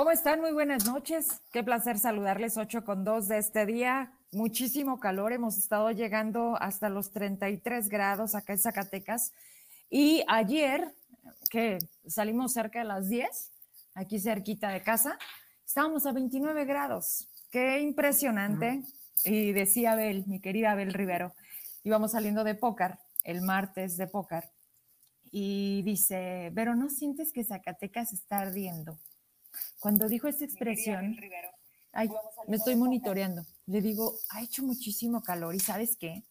¿Cómo están? Muy buenas noches. Qué placer saludarles 8 con 2 de este día. Muchísimo calor. Hemos estado llegando hasta los 33 grados acá en Zacatecas. Y ayer, que salimos cerca de las 10, aquí cerquita de casa, estábamos a 29 grados. Qué impresionante. Y decía Abel, mi querida Abel Rivero, íbamos saliendo de Pócar, el martes de Pócar, y dice, pero ¿no sientes que Zacatecas está ardiendo? Cuando dijo esta expresión, me estoy monitoreando, le digo, ha hecho muchísimo calor y ¿sabes qué?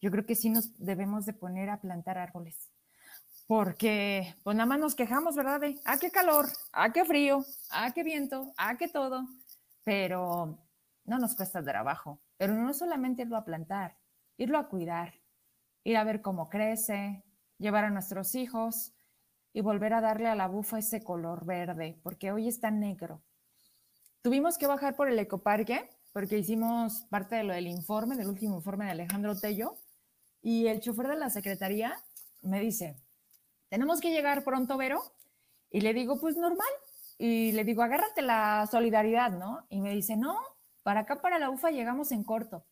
Yo creo que sí nos debemos de poner a plantar árboles. Porque, pues nada más nos quejamos, ¿verdad? De, ah, qué calor, ah, qué frío, ah, qué viento, ah, qué todo. Pero no nos cuesta trabajo. Pero no solamente irlo a plantar, irlo a cuidar, ir a ver cómo crece, llevar a nuestros hijos, y volver a darle a la bufa ese color verde, porque hoy está negro. Tuvimos que bajar por el ecoparque porque hicimos parte de lo del informe, del último informe de Alejandro Tello, y el chofer de la secretaría me dice, tenemos que llegar pronto, Vero, y le digo, pues normal, y le digo, agárrate la solidaridad, ¿no? Y me dice, no, para acá, para la UFA, llegamos en corto.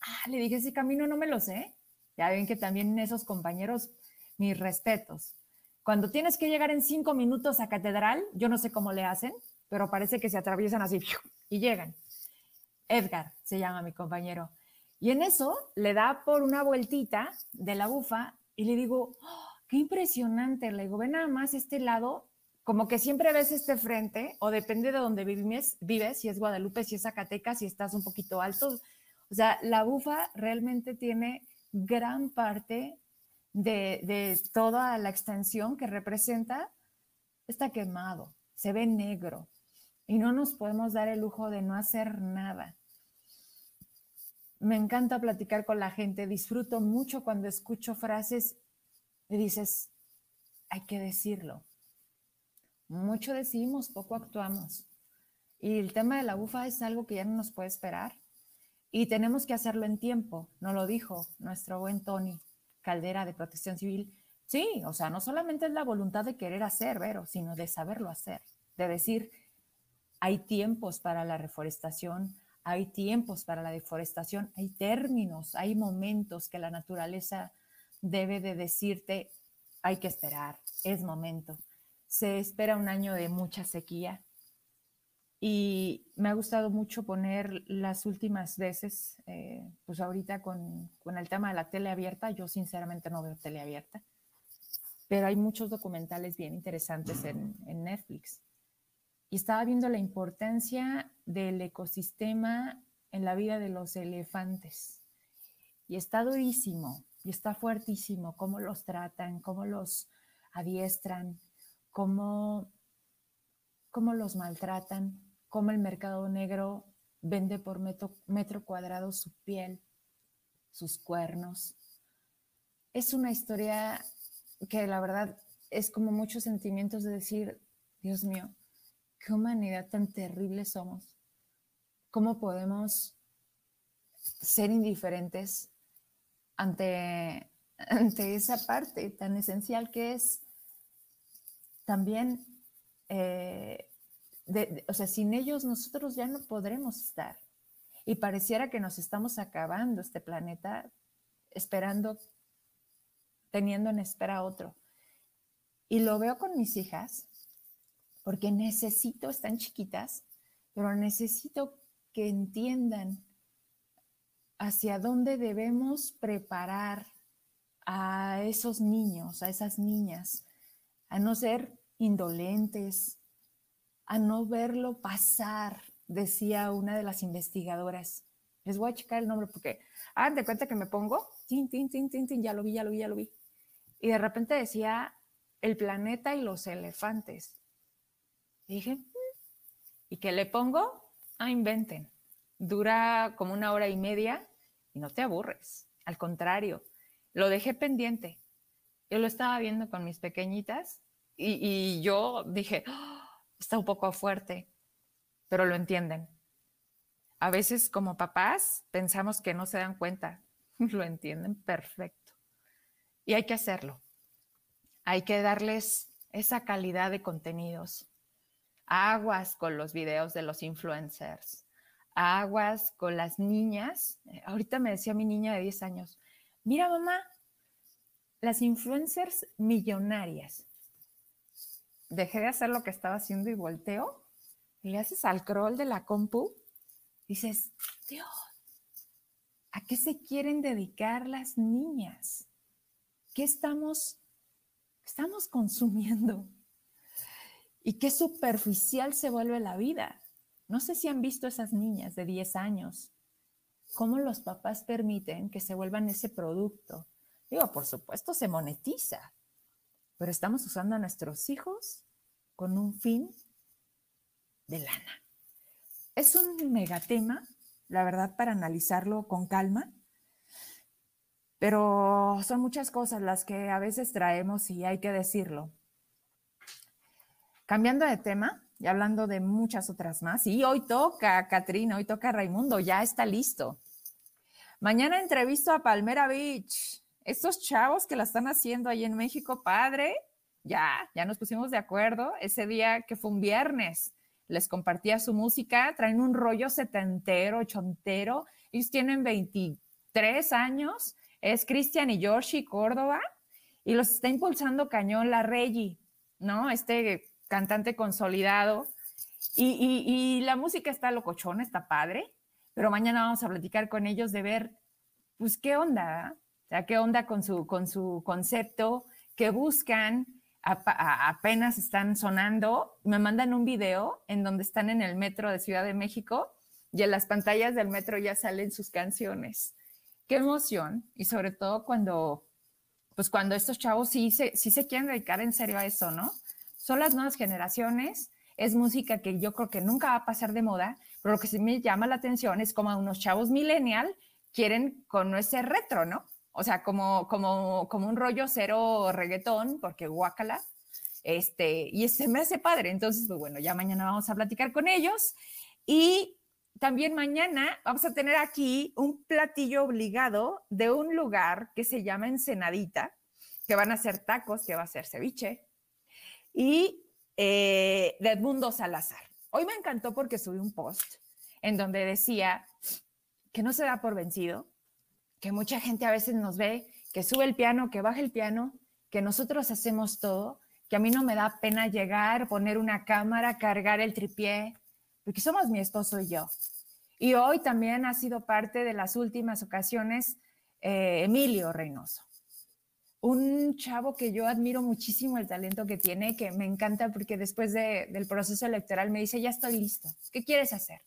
Ah, le dije, ese camino no me lo sé. Ya ven que también esos compañeros, mis respetos. Cuando tienes que llegar en cinco minutos a catedral, yo no sé cómo le hacen, pero parece que se atraviesan así y llegan. Edgar se llama mi compañero. Y en eso le da por una vueltita de la bufa y le digo, ¡Oh, qué impresionante. Le digo, ve nada más este lado, como que siempre ves este frente, o depende de donde vives, vives, si es Guadalupe, si es Zacatecas, si estás un poquito alto. O sea, la bufa realmente tiene gran parte de, toda la extensión que representa, está quemado, se ve negro y no nos podemos dar el lujo de no hacer nada. Me encanta platicar con la gente, disfruto mucho cuando escucho frases y dices, hay que decirlo. Mucho decimos, poco actuamos. Y el tema de la bufa es algo que ya no nos puede esperar. Y tenemos que hacerlo en tiempo, nos lo dijo nuestro buen Tony. Caldera de Protección Civil, sí, o sea, no solamente es la voluntad de querer hacer, Vero, sino de saberlo hacer, de decir, hay tiempos para la reforestación, hay tiempos para la deforestación, hay términos, hay momentos que la naturaleza debe de decirte, hay que esperar, es momento. Se espera un año de mucha sequía, y me ha gustado mucho poner las últimas veces, eh, pues ahorita con, con, el tema de la tele abierta, yo sinceramente no veo tele abierta, pero hay muchos documentales bien interesantes en, en Netflix. Y estaba viendo la importancia del ecosistema en la vida de los elefantes. Y está durísimo, y está fuertísimo cómo los tratan, cómo los adiestran, cómo, cómo los maltratan cómo el mercado negro vende por metro, metro cuadrado su piel, sus cuernos. Es una historia que la verdad es como muchos sentimientos de decir, Dios mío, qué humanidad tan terrible somos. ¿Cómo podemos ser indiferentes ante, ante esa parte tan esencial que es también eh, o sea, sin ellos nosotros ya no podremos estar. Y pareciera que nos estamos acabando este planeta esperando, teniendo en espera otro. Y lo veo con mis hijas, porque necesito, están chiquitas, pero necesito que entiendan hacia dónde debemos preparar a esos niños, a esas niñas, a no ser indolentes, a no verlo pasar, decía una de las investigadoras. Les voy a checar el nombre porque, ah, de cuenta que me pongo, tin, tin, ya lo vi, ya lo vi, ya lo vi. Y de repente decía el planeta y los elefantes. Y dije, mm". ¿y qué le pongo? Ah, inventen. Dura como una hora y media y no te aburres. Al contrario, lo dejé pendiente. Yo lo estaba viendo con mis pequeñitas y, y yo dije, ¡Oh! Está un poco fuerte, pero lo entienden. A veces como papás pensamos que no se dan cuenta, lo entienden perfecto. Y hay que hacerlo. Hay que darles esa calidad de contenidos. aguas con los videos de los influencers, aguas con las niñas. Eh, ahorita me decía mi niña de 10 años, mira mamá, las influencers millonarias. Dejé de hacer lo que estaba haciendo y volteo y le haces al crawl de la compu. Dices, Dios, ¿a qué se quieren dedicar las niñas? ¿Qué estamos, estamos consumiendo? Y qué superficial se vuelve la vida. No sé si han visto esas niñas de 10 años, cómo los papás permiten que se vuelvan ese producto. Digo, por supuesto, se monetiza, pero estamos usando a nuestros hijos con un fin de lana. Es un megatema, la verdad, para analizarlo con calma, pero son muchas cosas las que a veces traemos y hay que decirlo. Cambiando de tema y hablando de muchas otras más, y hoy toca Catrina, hoy toca Raimundo, ya está listo. Mañana entrevisto a Palmera Beach. Estos chavos que la están haciendo ahí en México, padre, ya, ya nos pusimos de acuerdo ese día que fue un viernes. Les compartía su música, traen un rollo setentero, ochentero. Ellos tienen 23 años es Cristian y Yoshi Córdoba y los está impulsando cañón la Reggie, ¿no? Este cantante consolidado. Y, la música está locochona, está padre, pero mañana vamos a platicar con ellos de ver, pues, qué onda, sea, qué onda con su, con su concepto, qué buscan, apenas están sonando. Me mandan un video en donde están en el metro de Ciudad de México y en las pantallas del metro ya salen sus canciones qué emoción y sobre todo cuando, pues cuando estos chavos sí se, sí se quieren dedicar en serio a eso, ¿no? Son las nuevas generaciones, es música que yo creo que nunca va a pasar de moda, pero lo que sí me llama la atención es como unos chavos millennial quieren con ese retro, ¿no? O sea, como, como, como un rollo cero reggaetón, porque guácala, este, y se me hace padre. Entonces, pues bueno, ya mañana vamos a platicar con ellos. Y también mañana vamos a tener aquí un platillo obligado de un lugar que se llama Ensenadita, que van a ser tacos, que va a ser ceviche, y eh, de Edmundo Salazar. Hoy me encantó porque subí un post en donde decía que no se da por vencido, que mucha gente a veces nos ve que sube el piano, que baja el piano, que nosotros hacemos todo, que a mí no me da pena llegar, poner una cámara, cargar el tripié, porque somos mi esposo y yo. Y hoy también ha sido parte de las últimas ocasiones eh, Emilio Reynoso. Un chavo que yo admiro muchísimo el talento que tiene, que me encanta porque después del proceso electoral me dice, ya estoy listo, ¿qué quieres hacer?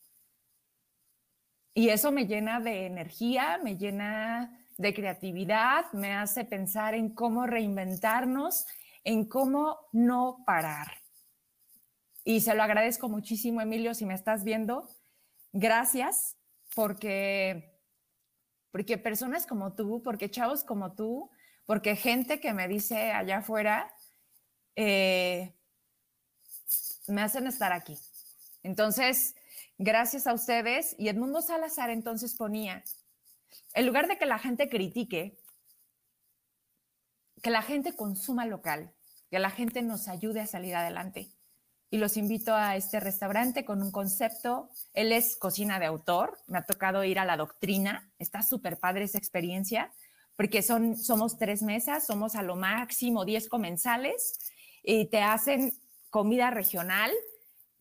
Y eso me llena de energía, me llena de creatividad, me hace pensar en cómo reinventarnos, en cómo no parar. Y se lo agradezco muchísimo, Emilio, si me estás viendo gracias porque, porque personas como tú, porque chavos como tú, porque gente que me dice allá afuera, eh, me hacen estar aquí. Entonces, gracias a ustedes. Y Edmundo Salazar entonces ponía, en lugar de que la gente critique, que la gente consuma local, que la gente nos ayude a salir adelante y los invito a este restaurante con un concepto. Él es cocina de autor, me ha tocado ir a la doctrina, está súper padre esa experiencia, porque son, somos tres mesas, somos a lo máximo 10 comensales y te hacen comida regional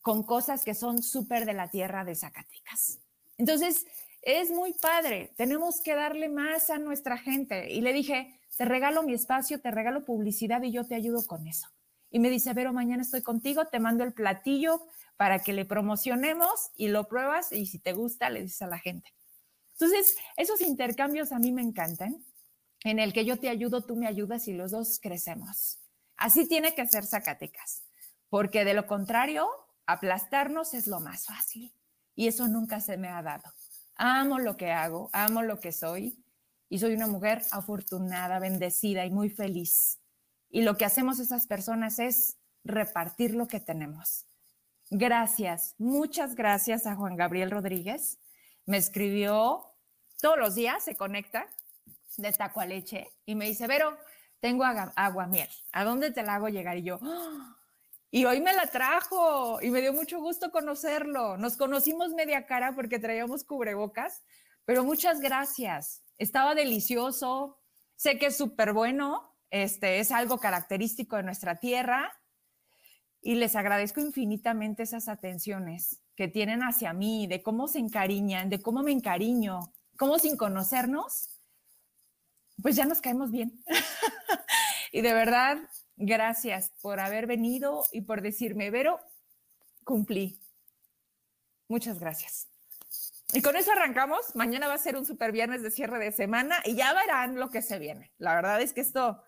con cosas que son súper de la tierra de Zacatecas. Entonces, es muy padre, tenemos que darle más a nuestra gente. Y le dije, te regalo mi espacio, te regalo publicidad y yo te ayudo con eso y me dice, Vero, mañana estoy contigo, te mando el platillo para que le promocionemos y lo pruebas y si te gusta, le dices a la gente. Entonces, esos intercambios a mí me encantan, en el que yo te ayudo, tú me ayudas y los dos crecemos. Así tiene que ser Zacatecas, porque de lo contrario, aplastarnos es lo más fácil y eso nunca se me ha dado. Amo lo que hago, amo lo que soy y soy una mujer afortunada, bendecida y muy feliz y lo que hacemos esas personas es repartir lo que tenemos. Gracias, muchas gracias a Juan Gabriel Rodríguez. Me escribió todos los días, se conecta de taco a leche y me dice, Vero, tengo agua, miel, ¿a dónde te la hago llegar? Y yo, ¡Ah! Y hoy me la trajo y me dio mucho gusto conocerlo. Nos conocimos media cara porque traíamos cubrebocas, pero muchas gracias. Estaba delicioso. Sé que es súper bueno. Este es algo característico de nuestra tierra y les agradezco infinitamente esas atenciones que tienen hacia mí, de cómo se encariñan, de cómo me encariño, cómo sin conocernos, pues ya nos caemos bien. y de verdad, gracias por haber venido y por decirme, Vero, cumplí. Muchas gracias. Y con eso arrancamos. Mañana va a ser un super viernes de cierre de semana y ya verán lo que se viene. La verdad es que esto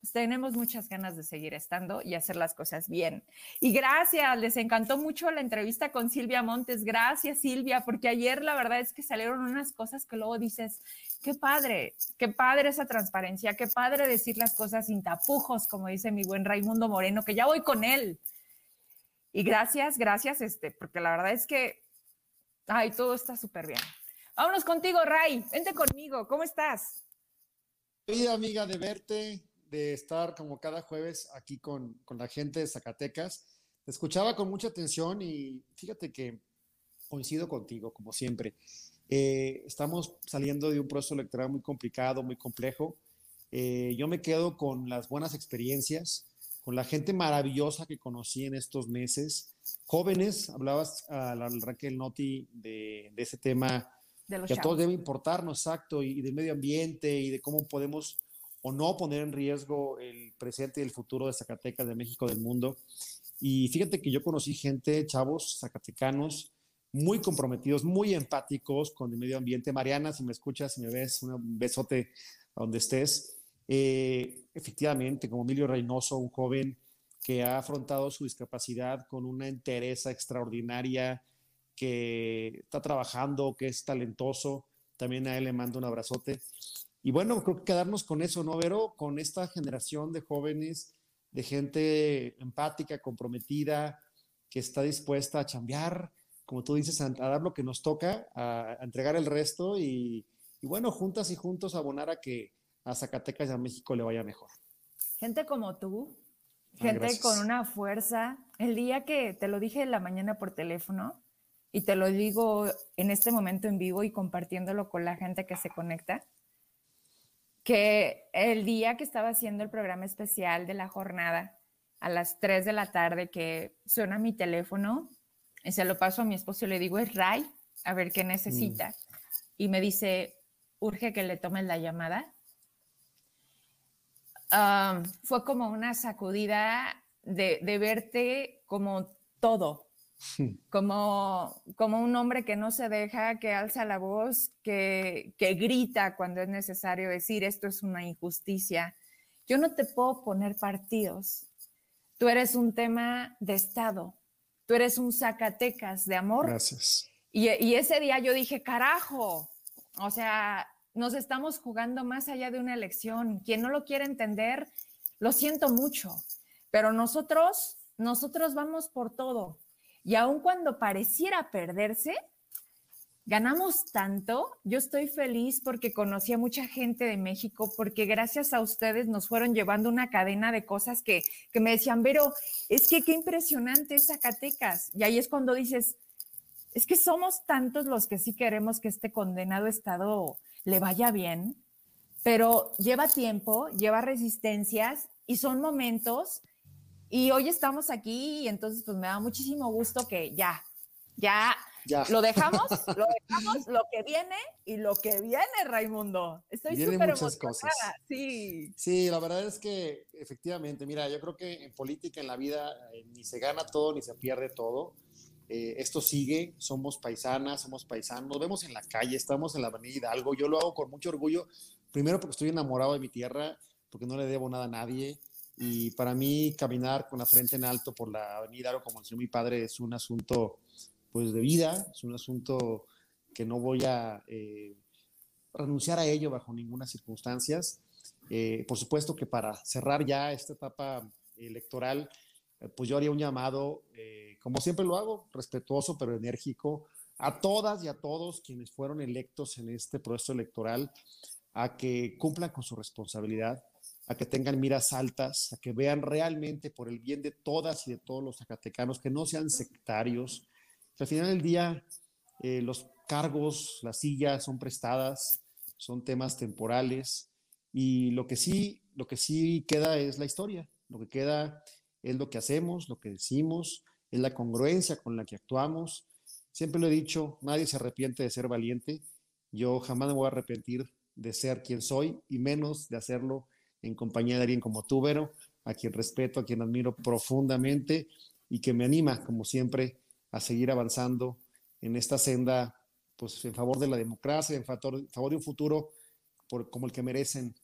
pues tenemos muchas ganas de seguir estando y hacer las cosas bien. Y gracias, les encantó mucho la entrevista con Silvia Montes. Gracias, Silvia, porque ayer la verdad es que salieron unas cosas que luego dices, qué padre, qué padre esa transparencia, qué padre decir las cosas sin tapujos, como dice mi buen Raimundo Moreno, que ya voy con él. Y gracias, gracias, este, porque la verdad es que, ay, todo está súper bien. Vámonos contigo, Ray, vente conmigo, ¿cómo estás? Querida amiga de verte, de estar como cada jueves aquí con, con la gente de Zacatecas. Te escuchaba con mucha atención y fíjate que coincido contigo, como siempre. Eh, estamos saliendo de un proceso electoral muy complicado, muy complejo. Eh, yo me quedo con las buenas experiencias, con la gente maravillosa que conocí en estos meses. Jóvenes, hablabas al Raquel Noti de, de ese tema de que a todos debe importarnos, exacto, y, y del medio ambiente y de cómo podemos o no poner en riesgo el presente y el futuro de Zacatecas, de México, del mundo. Y fíjate que yo conocí gente, chavos zacatecanos, muy comprometidos, muy empáticos con el medio ambiente. Mariana, si me escuchas, si me ves, un besote a donde estés. Eh, efectivamente, como Emilio Reynoso, un joven que ha afrontado su discapacidad con una entereza extraordinaria, que está trabajando, que es talentoso. También a él le mando un abrazote. Y bueno, creo que quedarnos con eso, ¿no, Vero? Con esta generación de jóvenes, de gente empática, comprometida, que está dispuesta a chambear, como tú dices, a, dar lo que nos toca, a, entregar el resto y, bueno, juntas y juntos abonar a que a Zacatecas y a México le vaya mejor. Gente como tú, ah, gente con una fuerza. El día que te lo dije en la mañana por teléfono y te lo digo en este momento en vivo y compartiéndolo con la gente que se conecta, que el día que estaba haciendo el programa especial de la jornada, a las 3 de la tarde, que suena mi teléfono, y se lo paso a mi esposo y le digo, es Ray, a ver qué necesita. Mm. Y me dice, urge que le tomes la llamada. fue como una sacudida de, de verte como todo, como, como un hombre que no se deja, que alza la voz, que, que grita cuando es necesario decir esto es una injusticia. Yo no te puedo poner partidos. Tú eres un tema de Estado. Tú eres un Zacatecas de amor. Gracias. Y, y ese día yo dije, carajo, o sea, nos estamos jugando más allá de una elección. Quien no lo quiere entender, lo siento mucho, pero nosotros, nosotros vamos por todo. Y aun cuando pareciera perderse, ganamos tanto. Yo estoy feliz porque conocí a mucha gente de México, porque gracias a ustedes nos fueron llevando una cadena de cosas que, que me decían, pero es que qué impresionante es Zacatecas. Y ahí es cuando dices, es que somos tantos los que sí queremos que este condenado estado le vaya bien, pero lleva tiempo, lleva resistencias y son momentos y hoy estamos aquí y entonces pues me da muchísimo gusto que ya, ya, ya. lo dejamos, lo dejamos, lo que viene y lo que viene, Raimundo. Estoy súper emocionada. Sí. sí, la verdad es que efectivamente, mira, yo creo que en política, en la vida, eh, ni se gana todo ni se pierde todo. Eh, esto sigue, somos paisanas, somos paisanos, nos vemos en la calle, estamos en la avenida Hidalgo, yo lo hago con mucho orgullo, primero porque estoy enamorado de mi tierra, porque no le debo nada a nadie, y para mí caminar con la frente en alto por la avenida, como decía mi padre, es un asunto pues de vida, es un asunto que no voy a eh, renunciar a ello bajo ninguna circunstancia. Eh, por supuesto que para cerrar ya esta etapa electoral, eh, pues yo haría un llamado, como siempre lo hago, respetuoso pero enérgico, a todas y a todos quienes fueron electos en este proceso electoral, a que cumplan con su responsabilidad, a que tengan miras altas, a que vean realmente por el bien de todas y de todos los zacatecanos, que no sean sectarios. Que al final del día, eh, los cargos, las sillas son prestadas, son temas temporales y lo que sí, lo que sí queda es la historia, lo que queda es lo que hacemos, lo que decimos, es la congruencia con la que actuamos. Siempre lo he dicho, nadie se arrepiente de ser valiente. Yo jamás me voy a arrepentir de ser quien soy y menos de hacerlo en compañía de alguien como tú, Vero, a quien respeto, a quien admiro profundamente y que me anima, como siempre, a seguir avanzando en esta senda, pues en favor de la democracia, en favor, de un futuro por, como el que merecen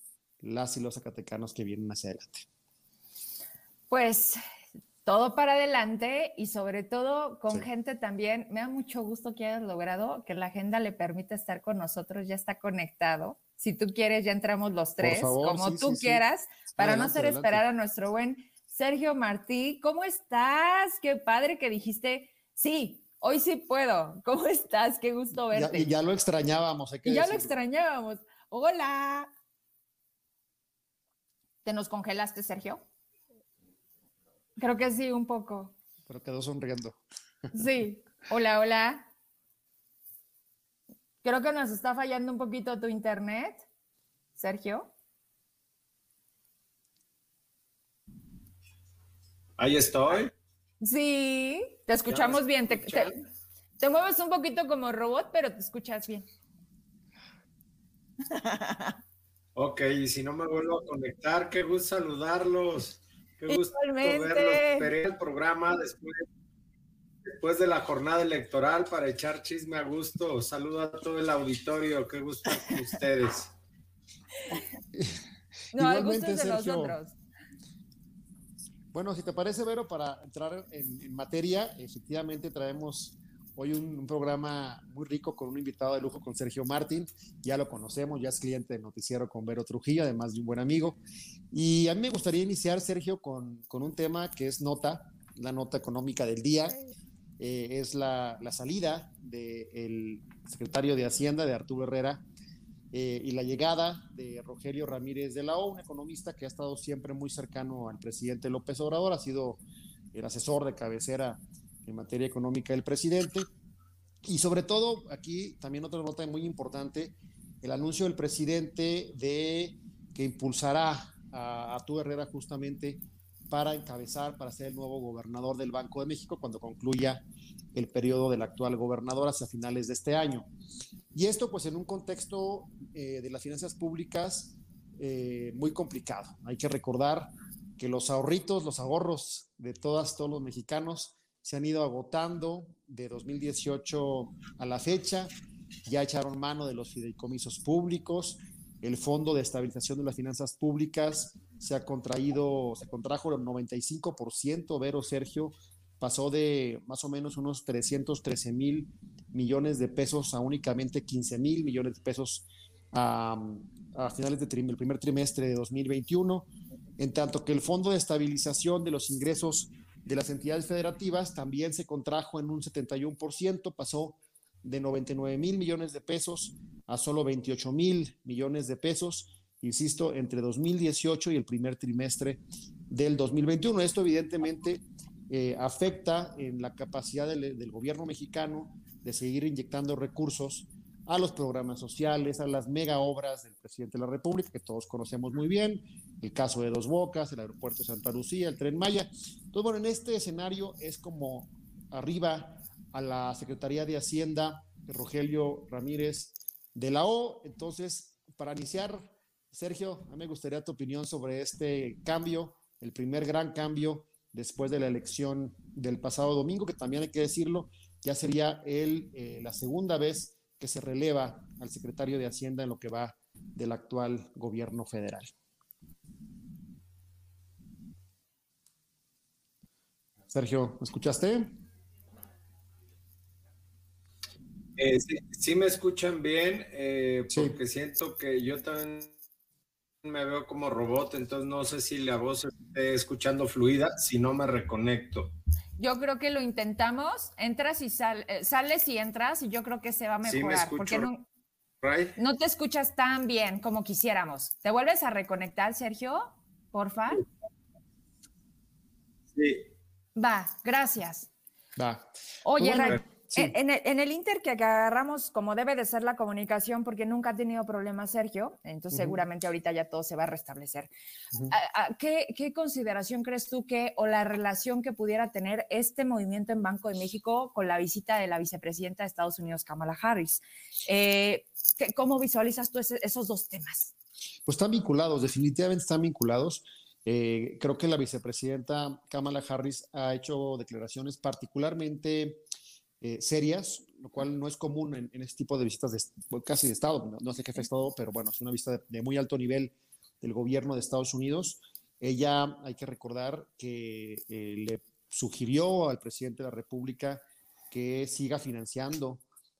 las y los zacatecanos que vienen hacia adelante. Pues todo para adelante y sobre todo con gente también. Me da mucho gusto que hayas logrado que la agenda le permita estar con nosotros, ya está conectado. Si tú quieres, ya entramos los tres, como tú quieras, para no hacer esperar a nuestro buen Sergio Martí. ¿Cómo estás? Qué padre que dijiste, sí, hoy sí puedo. ¿Cómo estás? Qué gusto verte. y ya lo extrañábamos, hay que Ya lo extrañábamos. Hola. ¿Te nos congelaste, Sergio? Creo que sí, un poco. Pero quedó sonriendo. Sí. Hola, hola. Creo que nos está fallando un poquito tu internet, Sergio. Ahí estoy. Sí, te escuchamos bien. Te, te, mueves un poquito como robot, pero te escuchas bien. Ok, y si no me vuelvo a conectar, qué gusto saludarlos. Qué gusto verlos. Esperé el programa después, después de la jornada electoral para echar chisme a gusto. Saludo a todo el auditorio. Qué gusto ustedes. No, el gusto es de nosotros. Bueno, si te parece, Vero, para entrar en materia, efectivamente traemos Hoy un, programa muy rico con un invitado de lujo con Sergio Martín. Ya lo conocemos, ya es cliente de noticiero con Vero Trujillo, además de un buen amigo. Y a mí me gustaría iniciar, Sergio, con, con un tema que es nota, la nota económica del día. Eh, es la, la salida del secretario de Hacienda, de Arturo Herrera, eh, y la llegada de Rogelio Ramírez de la O, un economista que ha estado siempre muy cercano al presidente López Obrador, ha sido el asesor de cabecera en materia económica del presidente. Y sobre todo, aquí también otra nota muy importante, el anuncio del presidente de que impulsará a, a Herrera justamente para encabezar, para ser el nuevo gobernador del Banco de México cuando concluya el periodo del actual gobernador hacia finales de este año. Y esto pues en un contexto eh, de las finanzas públicas eh, muy complicado. Hay que recordar que los ahorritos, los ahorros de todas, todos los mexicanos se han ido agotando de 2018 a la fecha, ya echaron mano de los fideicomisos públicos, el Fondo de Estabilización de las Finanzas Públicas se ha contraído, se contrajo el 95%, Vero Sergio, pasó de más o menos unos 313 mil millones de pesos a únicamente 15 mil millones de pesos a, finales del de primer trimestre de 2021, en tanto que el Fondo de Estabilización de los Ingresos de las entidades federativas también se contrajo en un 71%, pasó de 99 mil millones de pesos a solo 28 mil millones de pesos, insisto, entre 2018 y el primer trimestre del 2021. Esto evidentemente eh, afecta en la capacidad del, del gobierno mexicano de seguir inyectando recursos a los programas sociales, a las mega obras del presidente de la República, que todos conocemos muy bien, el caso de Dos Bocas, el aeropuerto Santa Lucía, el tren Maya. Entonces, bueno, en este escenario es como arriba a la Secretaría de Hacienda, Rogelio Ramírez de la O. Entonces, para iniciar, Sergio, a mí me gustaría tu opinión sobre este cambio, el primer gran cambio después de la elección del pasado domingo, que también hay que decirlo, ya sería el, eh, la segunda vez que se releva al secretario de Hacienda en lo que va del actual gobierno federal. Sergio, ¿me escuchaste? Eh, sí, me escuchan bien, eh, porque siento que yo también me veo como robot, entonces no sé si la voz esté escuchando fluida, si no me reconecto. Yo creo que lo intentamos, entras y eh, sales y entras y yo creo que se va a mejorar. porque no, no te escuchas tan bien como quisiéramos. ¿Te vuelves a reconectar, Sergio? porfa. Sí. Va, gracias. Va. Oye, en, el, Inter que agarramos como debe de ser la comunicación, porque nunca ha tenido problemas Sergio, entonces seguramente ahorita ya todo se va a restablecer. ¿Qué, consideración crees tú que o la relación que pudiera tener este movimiento en Banco de México con la visita de la vicepresidenta de Estados Unidos, Kamala Harris? Eh, ¿Cómo visualizas tú esos dos temas? Pues están vinculados, definitivamente están vinculados. Eh, creo que la vicepresidenta Kamala Harris ha hecho declaraciones particularmente eh, serias, lo cual no es común en, este tipo de visitas de, casi de Estado, no, sé qué fue Estado, pero bueno, es una visita de, muy alto nivel del gobierno de Estados Unidos. Ella, hay que recordar que eh, le sugirió al presidente de la República que siga financiando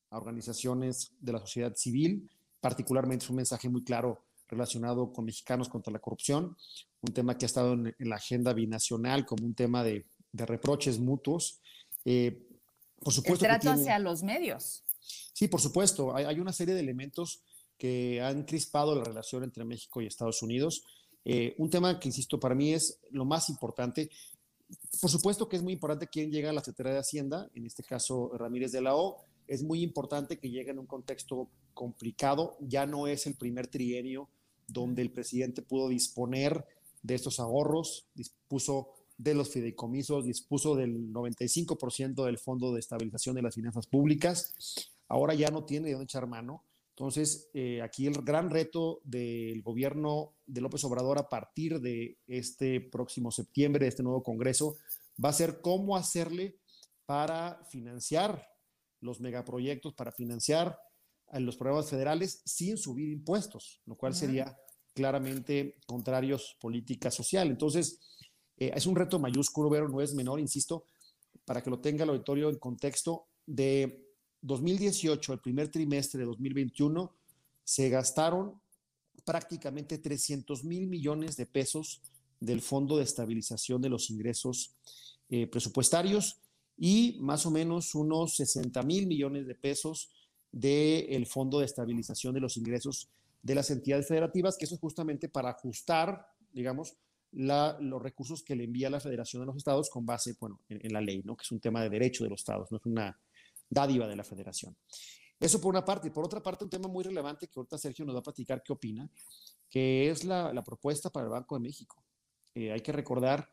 a organizaciones de la sociedad civil, particularmente es un mensaje muy claro relacionado con mexicanos contra la corrupción, un tema que ha estado en, la agenda binacional como un tema de, reproches mutuos. Eh, por supuesto. El trato hacia los medios. Sí, por supuesto. Hay, una serie de elementos que han crispado la relación entre México y Estados Unidos. Eh, un tema que, insisto, para mí es lo más importante. Por supuesto que es muy importante quién llega a la Secretaría de Hacienda, en este caso Ramírez de la O. Es muy importante que llegue en un contexto complicado. Ya no es el primer trienio donde el presidente pudo disponer de estos ahorros, dispuso de los fideicomisos, dispuso del 95% del Fondo de Estabilización de las Finanzas Públicas. Ahora ya no tiene de dónde echar mano. Entonces, eh, aquí el gran reto del gobierno de López Obrador a partir de este próximo septiembre, de este nuevo Congreso, va a ser cómo hacerle para financiar los megaproyectos, para financiar los programas federales sin subir impuestos, lo cual sería claramente contrario a su política social. Entonces, eh, es un reto mayúsculo, pero no es menor, insisto, para que lo tenga el auditorio en contexto de 2018, el primer trimestre de 2021, se gastaron prácticamente 300 mil millones de pesos del Fondo de Estabilización de los Ingresos eh, Presupuestarios y más o menos unos 60 mil millones de pesos del Fondo de Estabilización de los Ingresos de las entidades federativas, que eso es justamente para ajustar, digamos, los recursos que le envía la Federación de los Estados con base, bueno, en, la ley, ¿no? Que es un tema de derecho de los Estados, no es una dádiva de la Federación. Eso por una parte. Y por otra parte, un tema muy relevante que ahorita Sergio nos va a platicar qué opina, que es la, propuesta para el Banco de México. Eh, hay que recordar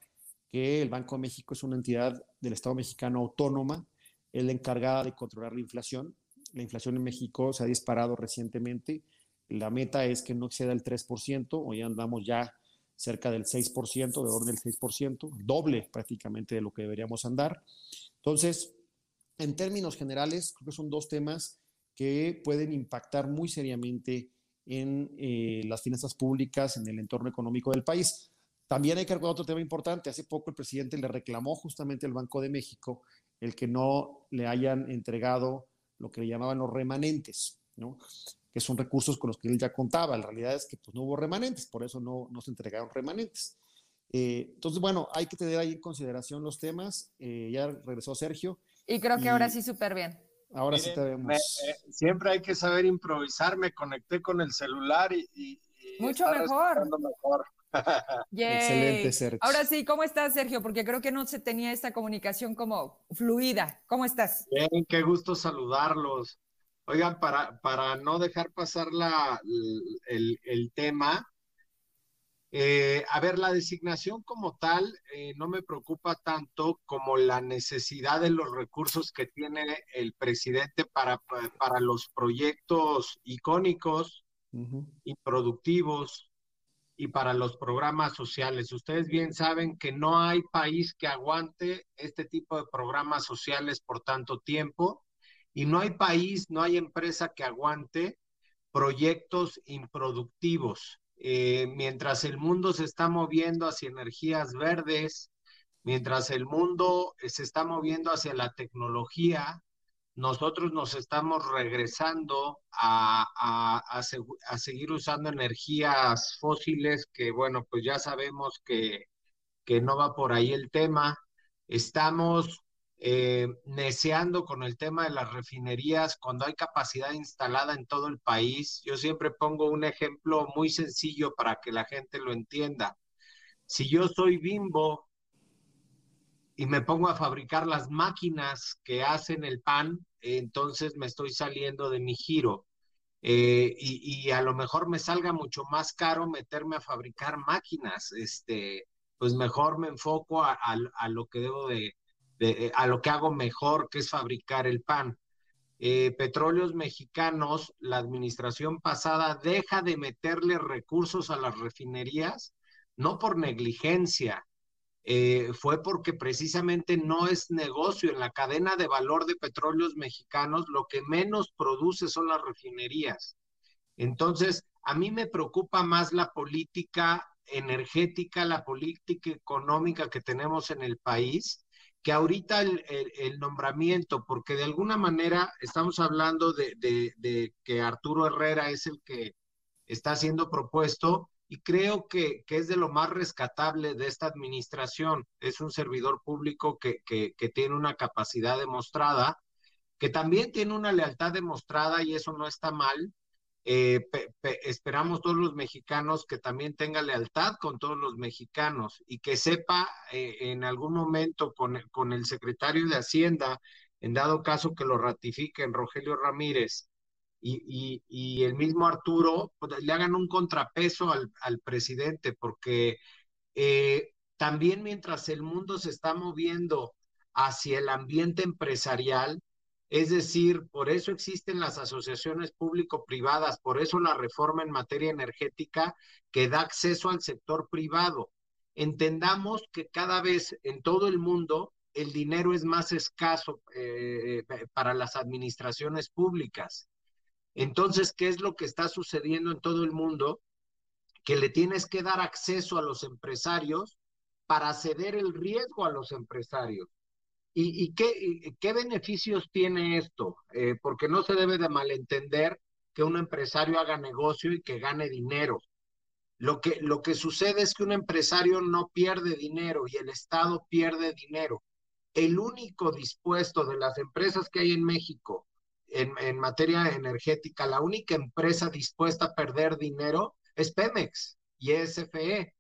que el Banco de México es una entidad del Estado mexicano autónoma, es la encargada de controlar la inflación. La inflación en México se ha disparado recientemente. La meta es que no exceda el 3%, hoy andamos ya cerca del 6%, de orden del 6%, doble prácticamente de lo que deberíamos andar. Entonces, en términos generales, creo que son dos temas que pueden impactar muy seriamente en eh, las finanzas públicas, en el entorno económico del país. También hay que recordar otro tema importante. Hace poco el presidente le reclamó justamente al Banco de México el que no le hayan entregado lo que le llamaban los remanentes, ¿no? Que son recursos con los que él ya contaba. La realidad es que pues, no hubo remanentes, por eso no, no se entregaron remanentes. Eh, entonces, bueno, hay que tener ahí en consideración los temas. Eh, ya regresó Sergio. Y creo que ahora sí súper bien. Ahora sí te vemos. Eh, siempre hay que saber improvisar. Me conecté con el celular y. Mucho mejor. mejor. Excelente, Sergio. Ahora sí, ¿cómo estás, Sergio? Porque creo que no se tenía esta comunicación como fluida. ¿Cómo estás? Bien, qué gusto saludarlos. Oigan, para, para no dejar pasar la, el, tema, eh, a ver, la designación como tal eh, no me preocupa tanto como la necesidad de los recursos que tiene el presidente para, para los proyectos icónicos y productivos y para los programas sociales. Ustedes bien saben que no hay país que aguante este tipo de programas sociales por tanto tiempo y no hay país, no hay empresa que aguante proyectos improductivos. Eh, mientras el mundo se está moviendo hacia energías verdes, mientras el mundo se está moviendo hacia la tecnología, nosotros nos estamos regresando a, a, seguir usando energías fósiles que, bueno, pues ya sabemos que, que no va por ahí el tema. Estamos eh, neceando con el tema de las refinerías cuando hay capacidad instalada en todo el país. Yo siempre pongo un ejemplo muy sencillo para que la gente lo entienda. Si yo soy bimbo y me pongo a fabricar las máquinas que hacen el pan, entonces me estoy saliendo de mi giro. Eh, y, a lo mejor me salga mucho más caro meterme a fabricar máquinas, este, pues mejor me enfoco a, lo que debo de, a lo que hago mejor, que es fabricar el pan. Eh, petróleos mexicanos, la administración pasada deja de meterle recursos a las refinerías, no por negligencia, eh, fue porque precisamente no es negocio en la cadena de valor de petróleos mexicanos, lo que menos produce son las refinerías. Entonces, a mí me preocupa más la política energética, la política económica que tenemos en el país, que ahorita el, nombramiento, porque de alguna manera estamos hablando de, que Arturo Herrera es el que está siendo propuesto, y creo que, es de lo más rescatable de esta administración. Es un servidor público que, tiene una capacidad demostrada, que también tiene una lealtad demostrada y eso no está mal. Eh, esperamos todos los mexicanos que también tenga lealtad con todos los mexicanos y que sepa eh, en algún momento con, con el secretario de Hacienda, en dado caso que lo ratifiquen Rogelio Ramírez, y, el mismo Arturo pues, le hagan un contrapeso al, presidente, porque eh, también mientras el mundo se está moviendo hacia el ambiente empresarial, es decir, por eso existen las asociaciones público-privadas, por eso la reforma en materia energética que da acceso al sector privado. Entendamos que cada vez en todo el mundo el dinero es más escaso eh, para las administraciones públicas. Entonces, ¿qué es lo que está sucediendo en todo el mundo? Que le tienes que dar acceso a los empresarios para ceder el riesgo a los empresarios. ¿Y, qué, beneficios tiene esto? Eh, porque no se debe de malentender que un empresario haga negocio y que gane dinero. Lo que, lo que sucede es que un empresario no pierde dinero y el Estado pierde dinero. El único dispuesto de las empresas que hay en México en, materia energética, la única empresa dispuesta a perder dinero es Pemex y SFE.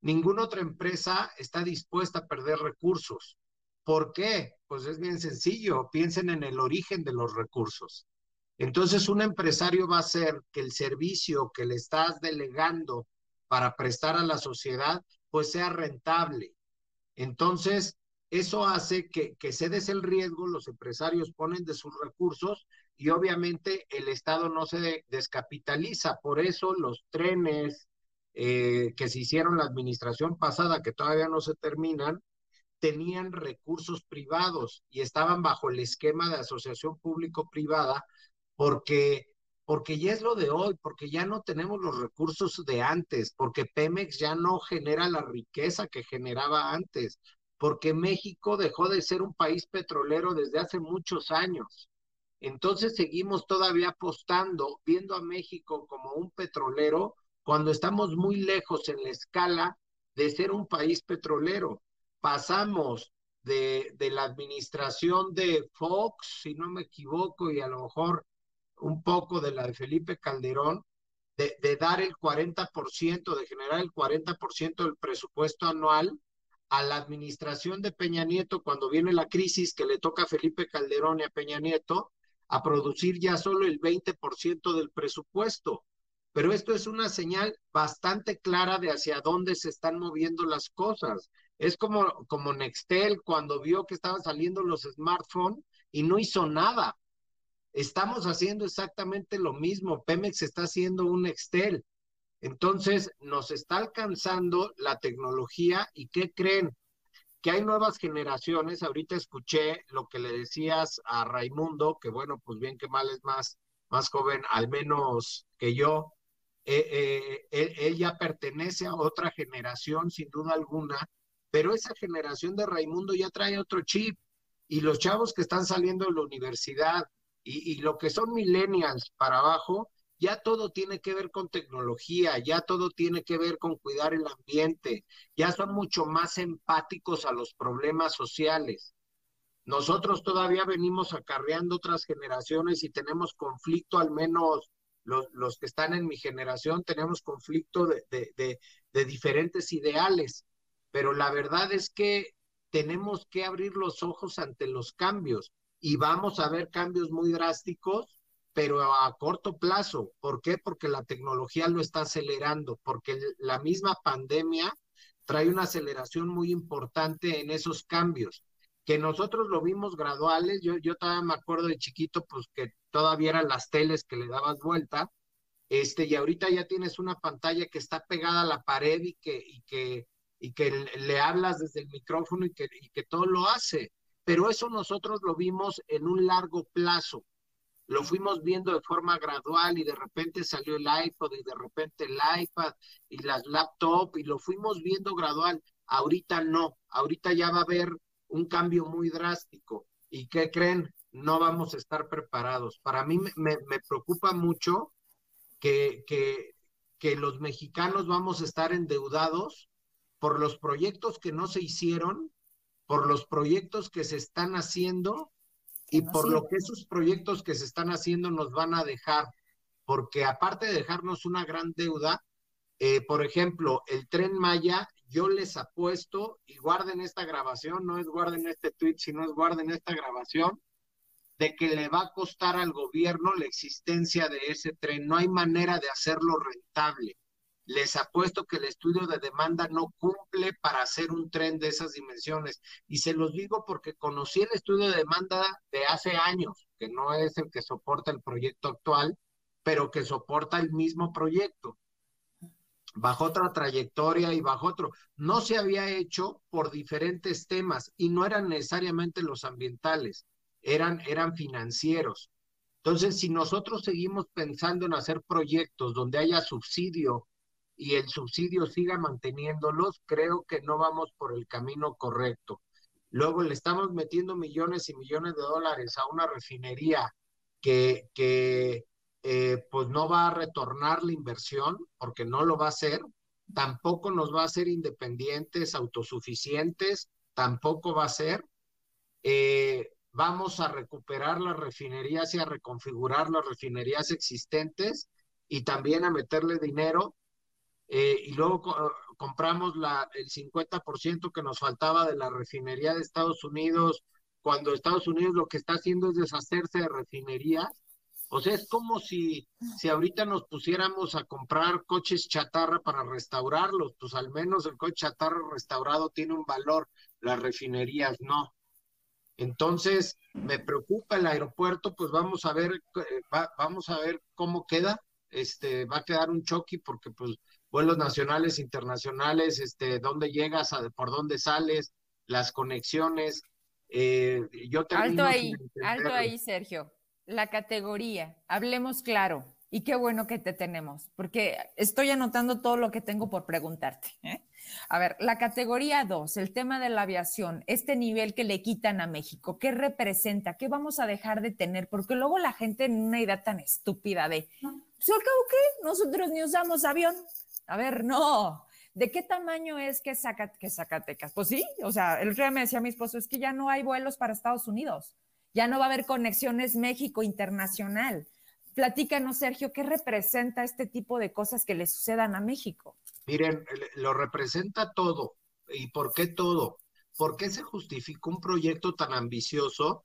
Ninguna otra empresa está dispuesta a perder recursos. ¿Por qué? Pues es bien sencillo, piensen en el origen de los recursos. Entonces, un empresario va a hacer que el servicio que le estás delegando para prestar a la sociedad, pues sea rentable. Entonces, eso hace que, que cedes el riesgo, los empresarios ponen de sus recursos y obviamente el Estado no se descapitaliza. Por eso los trenes eh, que se hicieron la administración pasada, que todavía no se terminan, tenían recursos privados y estaban bajo el esquema de asociación público-privada porque porque ya es lo de hoy, porque ya no tenemos los recursos de antes, porque Pemex ya no genera la riqueza que generaba antes, porque México dejó de ser un país petrolero desde hace muchos años. Entonces seguimos todavía apostando, viendo a México como un petrolero, cuando estamos muy lejos en la escala de ser un país petrolero. Pasamos de, la administración de Fox, si no me equivoco, y a lo mejor un poco de la de Felipe Calderón, de, de dar el 40%, de generar el 40% del presupuesto anual a la administración de Peña Nieto cuando viene la crisis que le toca a Felipe Calderón y a Peña Nieto a producir ya solo el 20% del presupuesto. Pero esto es una señal bastante clara de hacia dónde se están moviendo las cosas. Es como, como Nextel cuando vio que estaban saliendo los smartphones y no hizo nada. Estamos haciendo exactamente lo mismo. Pemex está haciendo un Nextel. Entonces, nos está alcanzando la tecnología y ¿qué creen? Que hay nuevas generaciones. Ahorita escuché lo que le decías a Raimundo, que bueno, pues bien que mal es más, más joven, al menos que yo. Eh, eh, ella pertenece a otra generación, sin duda alguna, pero esa generación de Raimundo ya trae otro chip. Y los chavos que están saliendo de la universidad y, lo que son millennials para abajo, ya todo tiene que ver con tecnología, ya todo tiene que ver con cuidar el ambiente, ya son mucho más empáticos a los problemas sociales. Nosotros todavía venimos acarreando otras generaciones y tenemos conflicto al menos los, los que están en mi generación tenemos conflicto de, de, de, diferentes ideales, pero la verdad es que tenemos que abrir los ojos ante los cambios y vamos a ver cambios muy drásticos, pero a corto plazo. ¿Por qué? Porque la tecnología lo está acelerando, porque la misma pandemia trae una aceleración muy importante en esos cambios que nosotros lo vimos graduales, yo, yo todavía me acuerdo de chiquito, pues que todavía eran las teles que le dabas vuelta, este, y ahorita ya tienes una pantalla que está pegada a la pared y que, y que, y que le hablas desde el micrófono y que, que todo lo hace. Pero eso nosotros lo vimos en un largo plazo. Lo fuimos viendo de forma gradual y de repente salió el iPod y de repente el iPad y las laptops y lo fuimos viendo gradual. Ahorita no, ahorita ya va a haber un cambio muy drástico. ¿Y qué creen? No vamos a estar preparados. Para mí me, preocupa mucho que, que, que los mexicanos vamos a estar endeudados por los proyectos que no se hicieron, por los proyectos que se están haciendo y por lo que esos proyectos que se están haciendo nos van a dejar. Porque aparte de dejarnos una gran deuda, eh, por ejemplo, el tren Maya yo les apuesto, y guarden esta grabación, no es guarden este tweet, sino es guarden esta grabación, de que le va a costar al gobierno la existencia de ese tren. No hay manera de hacerlo rentable. Les apuesto que el estudio de demanda no cumple para hacer un tren de esas dimensiones. Y se los digo porque conocí el estudio de demanda de hace años, que no es el que soporta el proyecto actual, pero que soporta el mismo proyecto bajo otra trayectoria y bajo otro. No se había hecho por diferentes temas y no eran necesariamente los ambientales, eran, eran financieros. Entonces, si nosotros seguimos pensando en hacer proyectos donde haya subsidio y el subsidio siga manteniéndolos, creo que no vamos por el camino correcto. Luego le estamos metiendo millones y millones de dólares a una refinería que, que eh, pues no va a retornar la inversión, porque no lo va a hacer, tampoco nos va a hacer independientes, autosuficientes, tampoco va a ser. Eh, vamos a recuperar las refinerías y a reconfigurar las refinerías existentes y también a meterle dinero. Eh, y luego compramos la, el 50% que nos faltaba de la refinería de Estados Unidos, cuando Estados Unidos lo que está haciendo es deshacerse de refinerías o sea, es como si, si ahorita nos pusiéramos a comprar coches chatarra para restaurarlos, pues al menos el coche chatarra restaurado tiene un valor, las refinerías no. Entonces, me preocupa el aeropuerto, pues vamos a ver, eh, vamos a ver cómo queda. Este, va a quedar un choque porque pues vuelos nacionales, internacionales, este, dónde llegas, a, por dónde sales, las conexiones. Eh, yo alto ahí, alto ahí, Sergio la categoría, hablemos claro. Y qué bueno que te tenemos, porque estoy anotando todo lo que tengo por preguntarte. ¿eh? A ver, la categoría 2, el tema de la aviación, este nivel que le quitan a México, ¿qué representa? ¿Qué vamos a dejar de tener? Porque luego la gente en una idea tan estúpida de, ¿pues al cabo qué? Nosotros ni usamos avión. A ver, no. ¿De qué tamaño es que, que Zacatecas? Pues sí, o sea, el otro me decía mi esposo, es que ya no hay vuelos para Estados Unidos ya no va a haber conexiones México internacional. Platícanos, Sergio, ¿qué representa este tipo de cosas que le sucedan a México? Miren, lo representa todo. ¿Y por qué todo? ¿Por qué se justificó un proyecto tan ambicioso?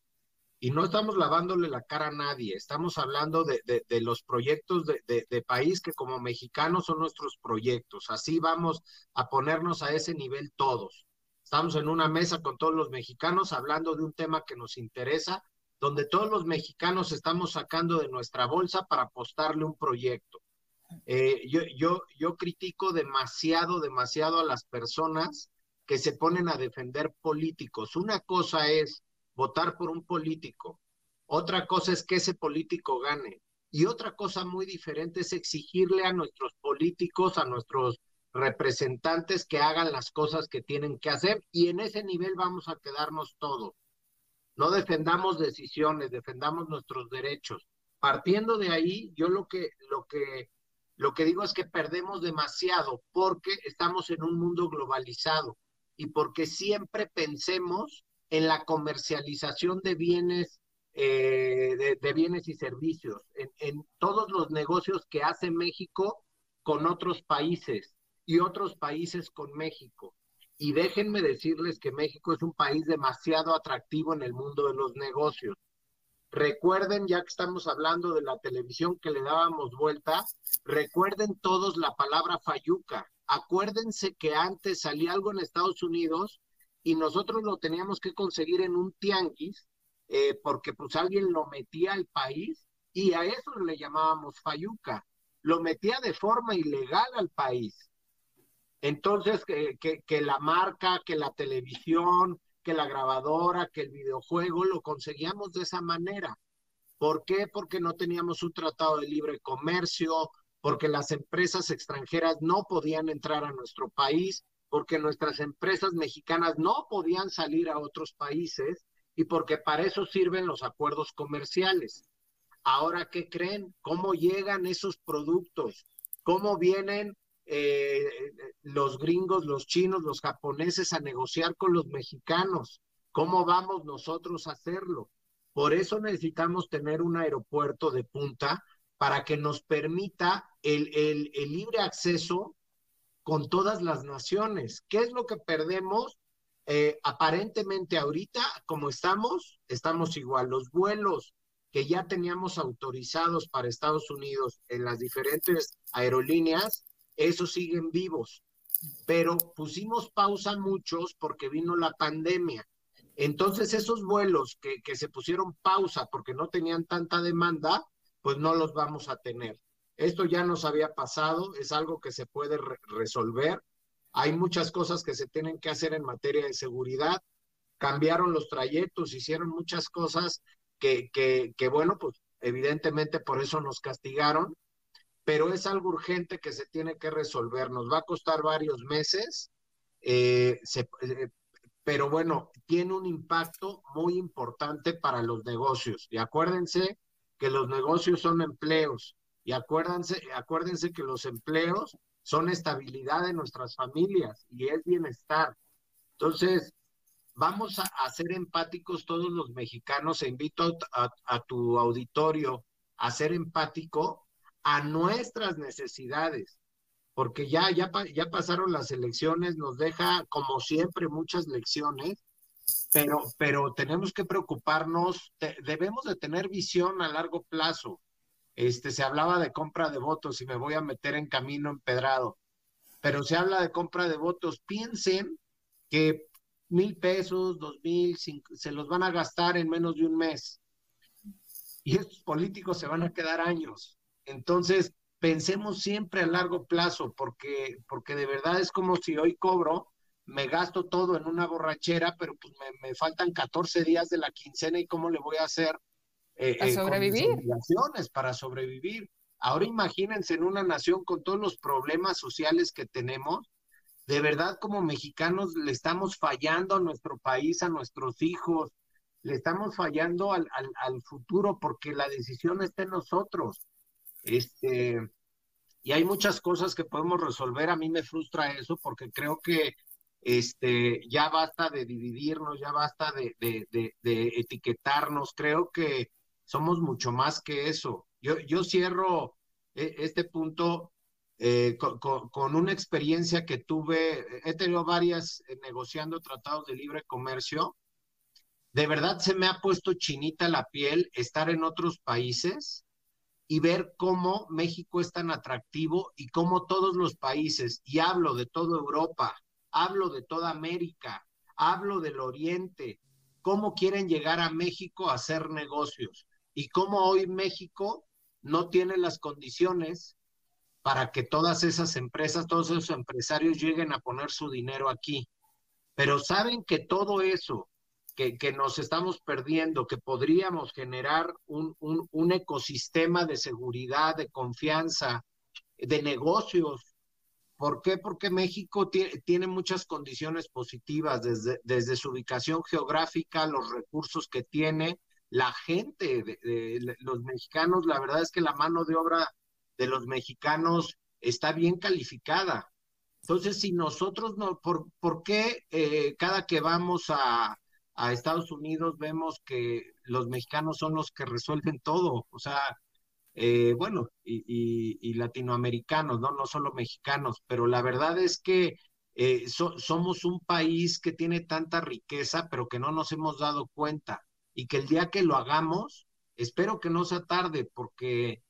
Y no estamos lavándole la cara a nadie, estamos hablando de, de, los proyectos de, de, país que como mexicanos son nuestros proyectos. Así vamos a ponernos a ese nivel todos. Estamos en una mesa con todos los mexicanos hablando de un tema que nos interesa, donde todos los mexicanos estamos sacando de nuestra bolsa para apostarle un proyecto. Eh, yo, yo, yo critico demasiado, demasiado a las personas que se ponen a defender políticos. Una cosa es votar por un político, otra cosa es que ese político gane. Y otra cosa muy diferente es exigirle a nuestros políticos, a nuestros representantes que hagan las cosas que tienen que hacer y en ese nivel vamos a quedarnos todos. No defendamos decisiones, defendamos nuestros derechos. Partiendo de ahí, yo lo que lo que lo que digo es que perdemos demasiado porque estamos en un mundo globalizado y porque siempre pensemos en la comercialización de bienes eh, de, bienes y servicios, en, en todos los negocios que hace México con otros países y otros países con México. Y déjenme decirles que México es un país demasiado atractivo en el mundo de los negocios. Recuerden, ya que estamos hablando de la televisión que le dábamos vuelta, recuerden todos la palabra Fayuca. Acuérdense que antes salía algo en Estados Unidos y nosotros lo teníamos que conseguir en un tianguis eh, porque pues alguien lo metía al país y a eso le llamábamos Fayuca. Lo metía de forma ilegal al país. Entonces, que, que, que la marca, que la televisión, que la grabadora, que el videojuego, lo conseguíamos de esa manera. ¿Por qué? Porque no teníamos un tratado de libre comercio, porque las empresas extranjeras no podían entrar a nuestro país, porque nuestras empresas mexicanas no podían salir a otros países y porque para eso sirven los acuerdos comerciales. Ahora, ¿qué creen? ¿Cómo llegan esos productos? ¿Cómo vienen eh, los gringos, los chinos, los japoneses a negociar con los mexicanos. ¿Cómo vamos nosotros a hacerlo? Por eso necesitamos tener un aeropuerto de punta para que nos permita el, libre acceso con todas las naciones. ¿Qué es lo que perdemos? Eh, aparentemente ahorita, como estamos, estamos igual. Los vuelos que ya teníamos autorizados para Estados Unidos en las diferentes aerolíneas esos siguen vivos, pero pusimos pausa muchos porque vino la pandemia. Entonces esos vuelos que, que se pusieron pausa porque no tenían tanta demanda, pues no los vamos a tener. Esto ya nos había pasado, es algo que se puede resolver. Hay muchas cosas que se tienen que hacer en materia de seguridad. Cambiaron los trayectos, hicieron muchas cosas que, que, que bueno, pues evidentemente por eso nos castigaron, pero es algo urgente que se tiene que resolver. Nos va a costar varios meses, eh, eh, pero bueno, tiene un impacto muy importante para los negocios. Y acuérdense que los negocios son empleos. Y acuérdense, acuérdense que los empleos son estabilidad de nuestras familias y es bienestar. Entonces, vamos a, ser empáticos todos los mexicanos. E invito a, tu auditorio a ser empático a nuestras necesidades, porque ya, ya, ya pasaron las elecciones, nos deja como siempre muchas lecciones, pero, pero tenemos que preocuparnos, debemos de tener visión a largo plazo. Este, se hablaba de compra de votos y me voy a meter en camino empedrado, pero se habla de compra de votos. Piensen que mil pesos, dos mil, se los van a gastar en menos de un mes. Y estos políticos se van a quedar años. Entonces, pensemos siempre a largo plazo, porque, porque de verdad es como si hoy cobro, me gasto todo en una borrachera, pero pues me, faltan 14 días de la quincena y cómo le voy a hacer eh, ¿Para eh, sobrevivir? para sobrevivir. Ahora imagínense en una nación con todos los problemas sociales que tenemos, de verdad como mexicanos le estamos fallando a nuestro país, a nuestros hijos, le estamos fallando al, al, al futuro porque la decisión está en nosotros. Este, y hay muchas cosas que podemos resolver. A mí me frustra eso porque creo que este, ya basta de dividirnos, ya basta de, de, etiquetarnos. Creo que somos mucho más que eso. Yo, yo cierro e, este punto eh, con, una experiencia que tuve. He tenido varias eh, negociando tratados de libre comercio. De verdad se me ha puesto chinita la piel estar en otros países y ver cómo México es tan atractivo y cómo todos los países, y hablo de toda Europa, hablo de toda América, hablo del Oriente, cómo quieren llegar a México a hacer negocios y cómo hoy México no tiene las condiciones para que todas esas empresas, todos esos empresarios lleguen a poner su dinero aquí. Pero saben que todo eso que, nos estamos perdiendo, que podríamos generar un, un, ecosistema de seguridad, de confianza, de negocios. ¿Por qué? Porque México tiene, muchas condiciones positivas, desde, desde su ubicación geográfica, los recursos que tiene, la gente, de, los mexicanos, la verdad es que la mano de obra de los mexicanos está bien calificada. Entonces, si nosotros no, ¿por, por qué eh, cada que vamos a, a Estados Unidos vemos que los mexicanos son los que resuelven todo, o sea, eh, bueno, y, latinoamericanos, ¿no? No solo mexicanos, pero la verdad es que eh, somos un país que tiene tanta riqueza, pero que no nos hemos dado cuenta y que el día que lo hagamos, espero que no sea tarde, porque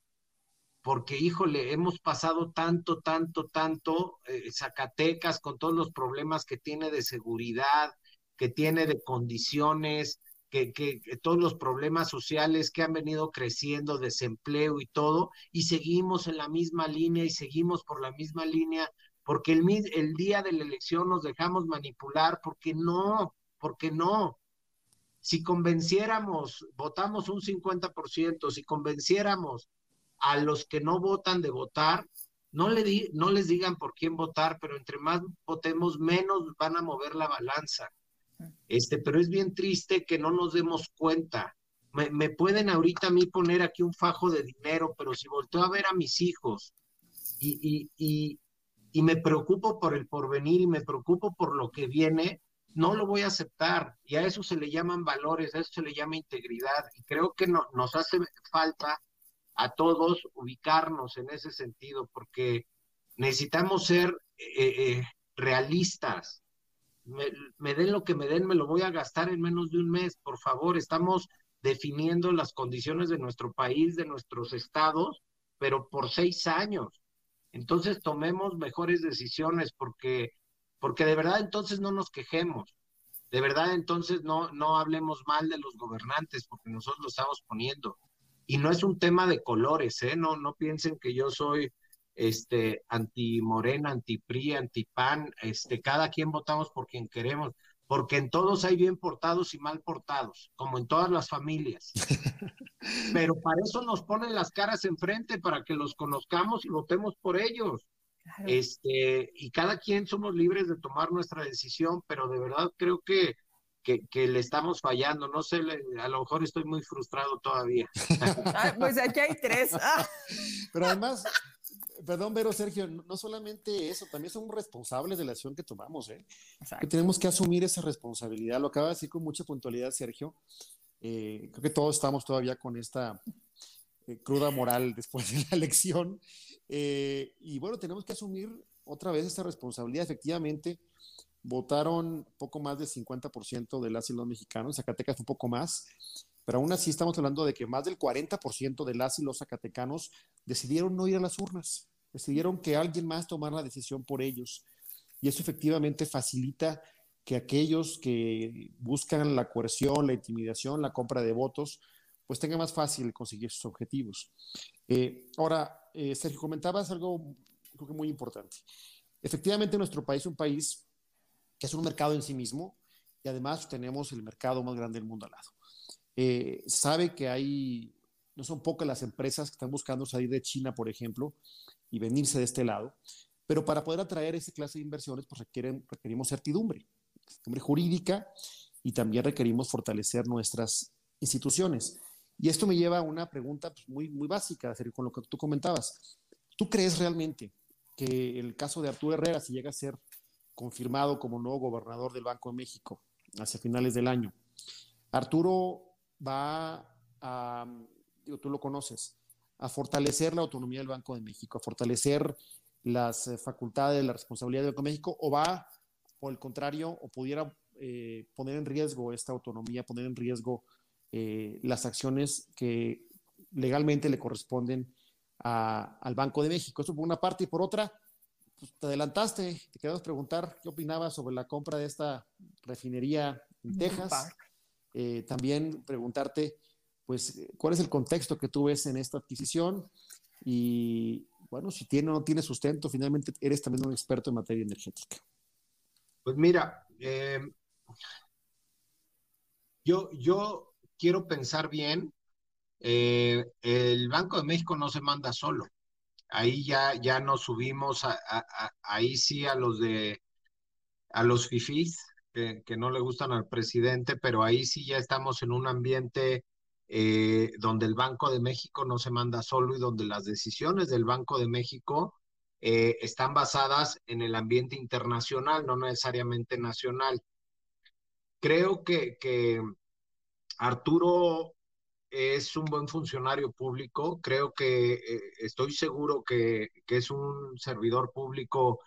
porque híjole, hemos pasado tanto, tanto, tanto, eh, Zacatecas con todos los problemas que tiene de seguridad, que tiene de condiciones, que, que, todos los problemas sociales que han venido creciendo, desempleo y todo, y seguimos en la misma línea y seguimos por la misma línea, porque el, el día de la elección nos dejamos manipular, porque no, porque no. Si convenciéramos, votamos un 50%, si convenciéramos a los que no votan de votar, no, le di, no les digan por quién votar, pero entre más votemos, menos van a mover la balanza. Este, pero es bien triste que no nos demos cuenta. Me, pueden ahorita a mí poner aquí un fajo de dinero, pero si volteo a ver a mis hijos y, y, y me preocupo por el porvenir y me preocupo por lo que viene, no lo voy a aceptar. Y a eso se le llaman valores, a eso se le llama integridad. Y creo que no, nos hace falta a todos ubicarnos en ese sentido, porque necesitamos ser eh, eh, realistas. Me, den lo que me den, me lo voy a gastar en menos de un mes, por favor. Estamos definiendo las condiciones de nuestro país, de nuestros estados, pero por seis años. Entonces tomemos mejores decisiones porque, porque de verdad entonces no nos quejemos. De verdad entonces no, no hablemos mal de los gobernantes porque nosotros lo estamos poniendo y no es un tema de colores, ¿eh? No, no piensen que yo soy este anti Morena, anti PRI, anti PAN, este, cada quien votamos por quien queremos, porque en todos hay bien portados y mal portados, como en todas las familias. Pero para eso nos ponen las caras enfrente, para que los conozcamos y votemos por ellos. Este, y cada quien somos libres de tomar nuestra decisión, pero de verdad creo que que, le estamos fallando. No sé, a lo mejor estoy muy frustrado todavía. pues aquí hay tres. Pero además, perdón, Vero, Sergio, no solamente eso, también somos responsables de la acción que tomamos, ¿eh? Que tenemos que asumir esa responsabilidad. Lo acaba de decir con mucha puntualidad, Sergio. Eh, creo que todos estamos todavía con esta eh, cruda moral después de la elección. Eh, y bueno, tenemos que asumir otra vez esta responsabilidad. Efectivamente, votaron poco más del 50% de las y los mexicanos, Zacatecas un poco más, pero aún así estamos hablando de que más del 40% de las y los zacatecanos decidieron no ir a las urnas, decidieron que alguien más tomara la decisión por ellos. Y eso efectivamente facilita que aquellos que buscan la coerción, la intimidación, la compra de votos, pues tenga más fácil conseguir sus objetivos. Eh, ahora, eh, Sergio, comentabas algo creo que muy importante. Efectivamente, nuestro país es un país que es un mercado en sí mismo, y además tenemos el mercado más grande del mundo al lado. Eh, sabe que hay, no son pocas las empresas que están buscando salir de China, por ejemplo, y venirse de este lado, pero para poder atraer esa clase de inversiones, pues requieren, requerimos certidumbre, certidumbre jurídica, y también requerimos fortalecer nuestras instituciones. Y esto me lleva a una pregunta pues, muy, muy básica, con lo que tú comentabas. ¿Tú crees realmente que el caso de Arturo Herrera, si llega a ser confirmado como nuevo gobernador del Banco de México hacia finales del año. Arturo va a, digo, tú lo conoces, a fortalecer la autonomía del Banco de México, a fortalecer las eh, facultades, la responsabilidad del Banco de México, o va, por el contrario, o pudiera eh, poner en riesgo esta autonomía, poner en riesgo eh, las acciones que legalmente le corresponden al Banco de México. Eso por una parte, y por otra, pues, te adelantaste, te queremos preguntar qué opinabas sobre la compra de esta refinería en Texas. Eh, también preguntarte, pues, cuál es el contexto que tú ves en esta adquisición y, bueno, si tiene o no tiene sustento, finalmente eres también un experto en materia energética. Pues mira, eh, yo, yo quiero pensar bien, eh, el Banco de México no se manda solo ahí ya, ya nos subimos, a, ahí sí a los de, a los fifís, que, no le gustan al presidente, pero ahí sí ya estamos en un ambiente eh, donde el Banco de México no se manda solo y donde las decisiones del Banco de México eh, están basadas en el ambiente internacional, no necesariamente nacional. creo que Arturo es un buen funcionario público, creo que eh, estoy seguro que, es un servidor público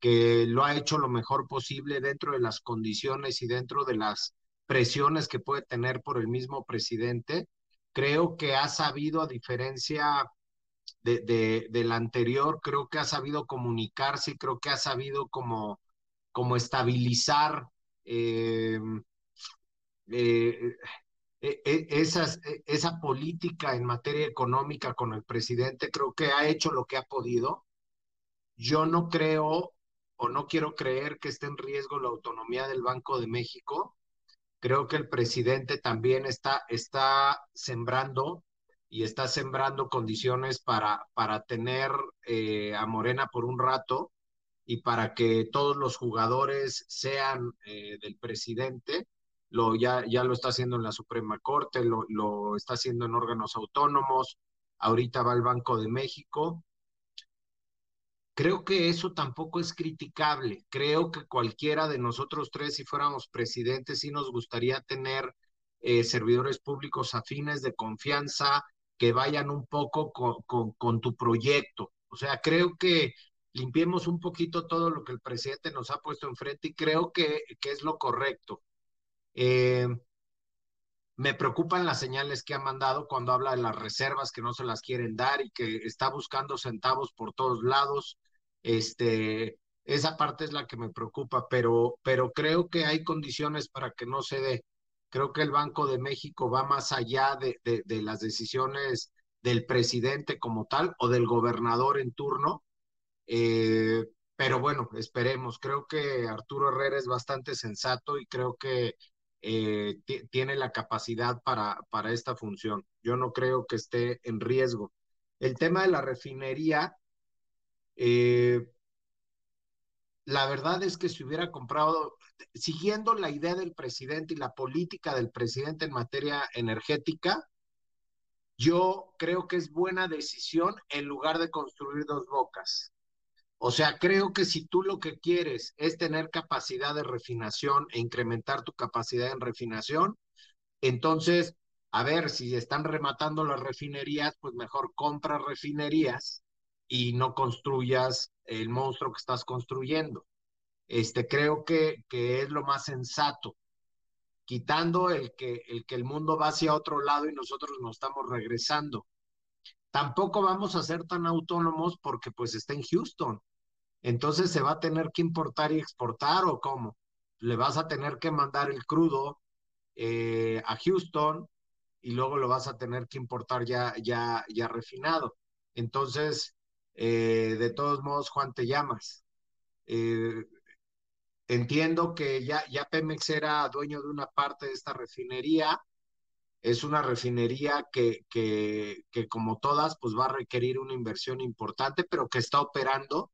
que lo ha hecho lo mejor posible dentro de las condiciones y dentro de las presiones que puede tener por el mismo presidente. Creo que ha sabido, a diferencia de, de, del anterior, creo que ha sabido comunicarse y creo que ha sabido como, como estabilizar eh, eh, esas, e, esa política en materia económica con el presidente, creo que ha hecho lo que ha podido. Yo no creo o no quiero creer que esté en riesgo la autonomía del Banco de México. Creo que el presidente también está, está sembrando y está sembrando condiciones para, para tener eh, a Morena por un rato y para que todos los jugadores sean eh, del presidente lo, ya, ya lo está haciendo en la Suprema Corte, lo, lo está haciendo en órganos autónomos, ahorita va al Banco de México. Creo que eso tampoco es criticable. Creo que cualquiera de nosotros tres, si fuéramos presidentes, sí nos gustaría tener eh, servidores públicos afines de confianza que vayan un poco con, con, con, tu proyecto. O sea, creo que limpiemos un poquito todo lo que el presidente nos ha puesto enfrente y creo que, que es lo correcto. Eh, me preocupan las señales que ha mandado cuando habla de las reservas que no se las quieren dar y que está buscando centavos por todos lados. Este, esa parte es la que me preocupa, pero, pero creo que hay condiciones para que no se dé. Creo que el Banco de México va más allá de, de, las decisiones del presidente como tal o del gobernador en turno. Eh, pero bueno, esperemos. Creo que Arturo Herrera es bastante sensato y creo que eh, tiene la capacidad para, para esta función. Yo no creo que esté en riesgo. El tema de la refinería, eh, la verdad es que si hubiera comprado, siguiendo la idea del presidente y la política del presidente en materia energética, yo creo que es buena decisión en lugar de construir dos bocas. O sea, creo que si tú lo que quieres es tener capacidad de refinación e incrementar tu capacidad en refinación, entonces, a ver, si están rematando las refinerías, pues mejor compra refinerías y no construyas el monstruo que estás construyendo. Este, creo que, que es lo más sensato, quitando el que, el que el mundo va hacia otro lado y nosotros nos estamos regresando. Tampoco vamos a ser tan autónomos porque pues está en Houston. Entonces se va a tener que importar y exportar o cómo. Le vas a tener que mandar el crudo eh, a Houston y luego lo vas a tener que importar ya, ya, ya refinado. Entonces, eh, de todos modos, Juan, te llamas. Eh, entiendo que ya, ya Pemex era dueño de una parte de esta refinería, es una refinería que, que, que, como todas, pues va a requerir una inversión importante, pero que está operando.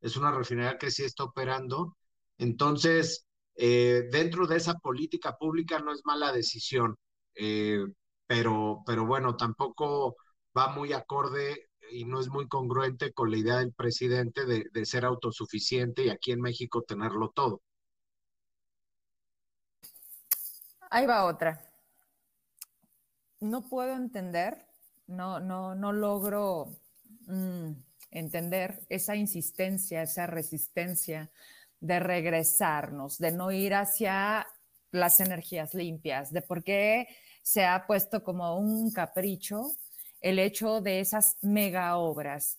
Es una refinería que sí está operando. Entonces, eh, dentro de esa política pública no es mala decisión, eh, pero, pero bueno, tampoco va muy acorde y no es muy congruente con la idea del presidente de, ser autosuficiente y aquí en México tenerlo todo. Ahí va otra no puedo entender, no, no, no logro mm, entender esa insistencia, esa resistencia de regresarnos, de no ir hacia las energías limpias, de por qué se ha puesto como un capricho el hecho de esas mega obras,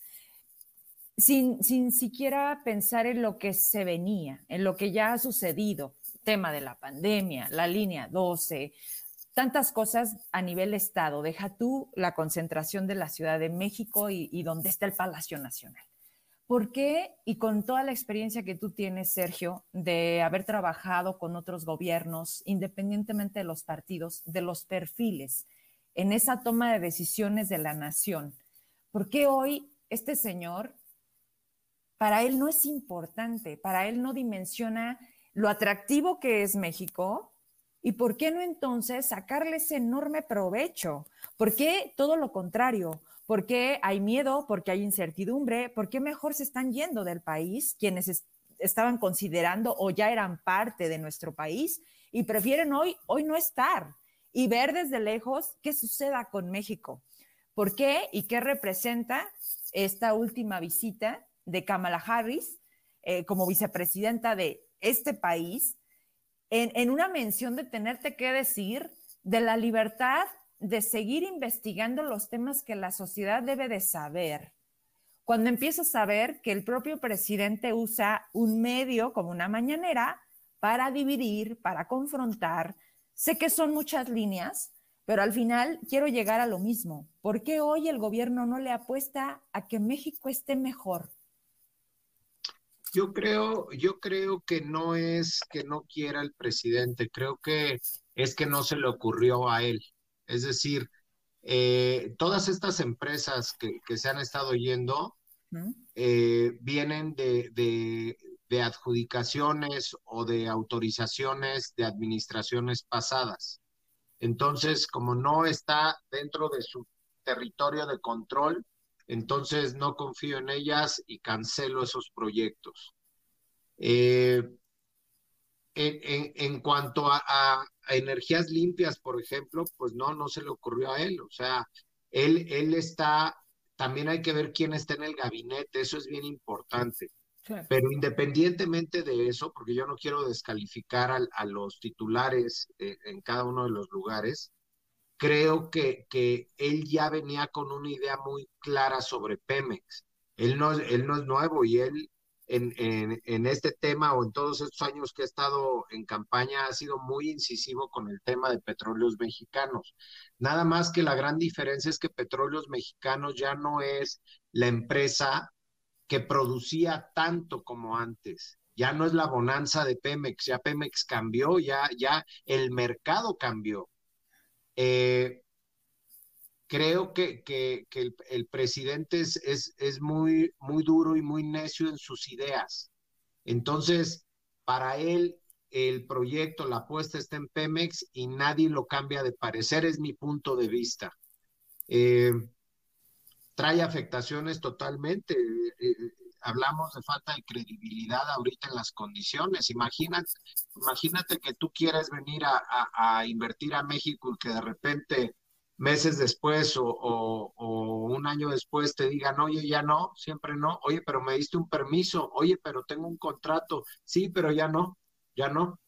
sin, sin siquiera pensar en lo que se venía, en lo que ya ha sucedido, tema de la pandemia, la línea 12, tantas cosas a nivel Estado. Deja tú la concentración de la Ciudad de México y, y donde está el Palacio Nacional. ¿Por qué? Y con toda la experiencia que tú tienes, Sergio, de haber trabajado con otros gobiernos, independientemente de los partidos, de los perfiles, en esa toma de decisiones de la nación, ¿por qué hoy este señor, para él no es importante, para él no dimensiona lo atractivo que es México, ¿Y por qué no entonces sacarle ese enorme provecho? ¿Por qué todo lo contrario? ¿Por qué hay miedo? ¿Por qué hay incertidumbre? ¿Por qué mejor se están yendo del país quienes estaban considerando o ya eran parte de nuestro país y prefieren hoy, hoy no estar y ver desde lejos qué suceda con México. ¿Por qué y qué representa esta última visita de Kamala Harris eh, como vicepresidenta de este país en, una mención de tenerte que decir de la libertad de seguir investigando los temas que la sociedad debe de saber? Cuando empiezas a ver que el propio presidente usa un medio como una mañanera para dividir, para confrontar, sé que son muchas líneas, pero al final quiero llegar a lo mismo. ¿Por qué hoy el gobierno no le apuesta a que México esté mejor? Yo creo, yo creo que no es que no quiera el presidente, creo que es que no se le ocurrió a él. Es decir, eh, todas estas empresas que, se han estado yendo eh, vienen de, de, adjudicaciones o de autorizaciones de administraciones pasadas. Entonces, como no está dentro de su territorio de control, entonces no confío en ellas y cancelo esos proyectos. Eh, en, cuanto a, energías limpias, por ejemplo, pues no, no se le ocurrió a él. O sea, él, él está, también hay que ver quién está en el gabinete, eso es bien importante. Pero independientemente de eso, porque yo no quiero descalificar a, los titulares eh, en cada uno de los lugares, creo que, que él ya venía con una idea muy clara sobre Pemex. Él no, él no es nuevo y él en, en, este tema o en todos estos años que ha estado en campaña ha sido muy incisivo con el tema de petróleos mexicanos. Nada más que la gran diferencia es que petróleos mexicanos ya no es la empresa que producía tanto como antes. Ya no es la bonanza de Pemex, ya Pemex cambió, ya, ya el mercado cambió. Eh, creo que, que, el, presidente es, es, es, muy, muy duro y muy necio en sus ideas. Entonces, para él, el proyecto, la apuesta está en Pemex y nadie lo cambia de parecer, es mi punto de vista. Eh, trae afectaciones totalmente. Eh, hablamos de falta de credibilidad ahorita en las condiciones. Imagínate, imagínate que tú quieres venir a, invertir a México y que de repente meses después o, un año después te digan, oye, ya no, siempre no, oye, pero me diste un permiso, oye, pero tengo un contrato, sí, pero ya no, ya no.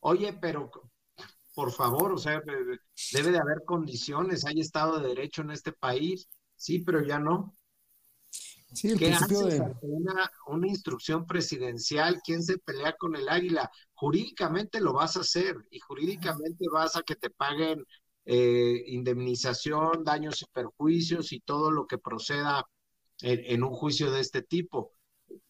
Oye, pero por favor, o sea, debe de haber condiciones, hay Estado de Derecho en este país Sí, pero ya no. Sí, el ¿Qué haces de... una, una, instrucción presidencial? ¿Quién se pelea con el águila? Jurídicamente lo vas a hacer y jurídicamente vas a que te paguen eh, indemnización, daños y perjuicios y todo lo que proceda en, un juicio de este tipo.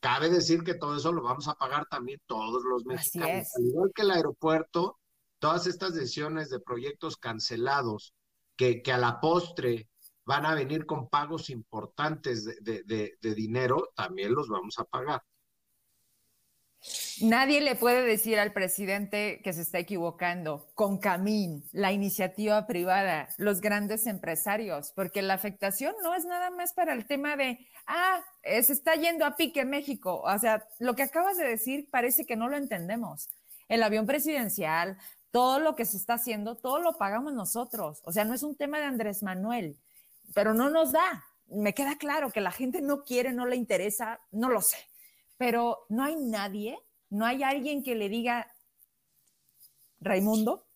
Cabe decir que todo eso lo vamos a pagar también todos los mexicanos. Al igual que el aeropuerto, todas estas decisiones de proyectos cancelados que, que a la postre van a venir con pagos importantes de, dinero, también los vamos a pagar. Nadie le puede decir al presidente que se está equivocando con Camín, la iniciativa privada, los grandes empresarios, porque la afectación no es nada más para el tema de, ah, eh, se está yendo a pique México. O sea, lo que acabas de decir parece que no lo entendemos. El avión presidencial, todo lo que se está haciendo, todo lo pagamos nosotros. O sea, no es un tema de Andrés Manuel pero no nos da. Me queda claro que la gente no quiere, no le interesa, no lo sé, pero no hay nadie, no hay alguien que le diga, Raimundo.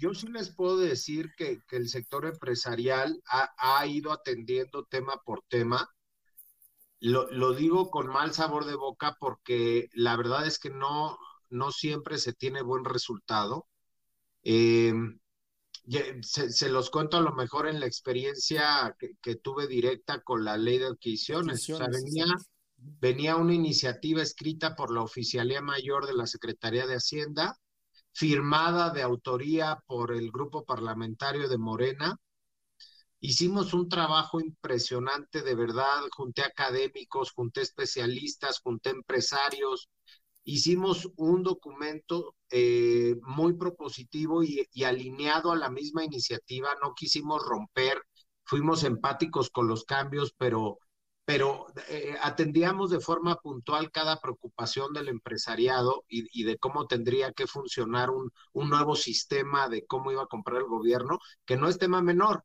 yo, sí les puedo decir que, el sector empresarial ha, ido atendiendo tema por tema. Lo, digo con mal sabor de boca porque la verdad es que no, no siempre se tiene buen resultado. Eh, se, los cuento a lo mejor en la experiencia que, tuve directa con la ley de adquisiciones. O sea, venía, venía una iniciativa escrita por la Oficialía Mayor de la Secretaría de Hacienda, firmada de autoría por el grupo parlamentario de Morena. Hicimos un trabajo impresionante, de verdad, junté académicos, junté especialistas, junté empresarios, hicimos un documento eh, muy propositivo y, alineado a la misma iniciativa, no quisimos romper, fuimos empáticos con los cambios, pero, pero eh, atendíamos de forma puntual cada preocupación del empresariado y, de cómo tendría que funcionar un, un, nuevo sistema de cómo iba a comprar el gobierno, que no es tema menor,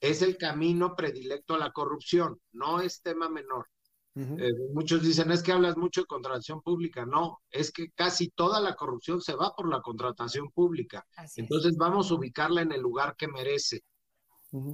es el camino predilecto a la corrupción, no es tema menor. Eh, muchos dicen, es que hablas mucho de contratación pública. No, es que casi toda la corrupción se va por la contratación pública. Entonces vamos a ubicarla en el lugar que merece.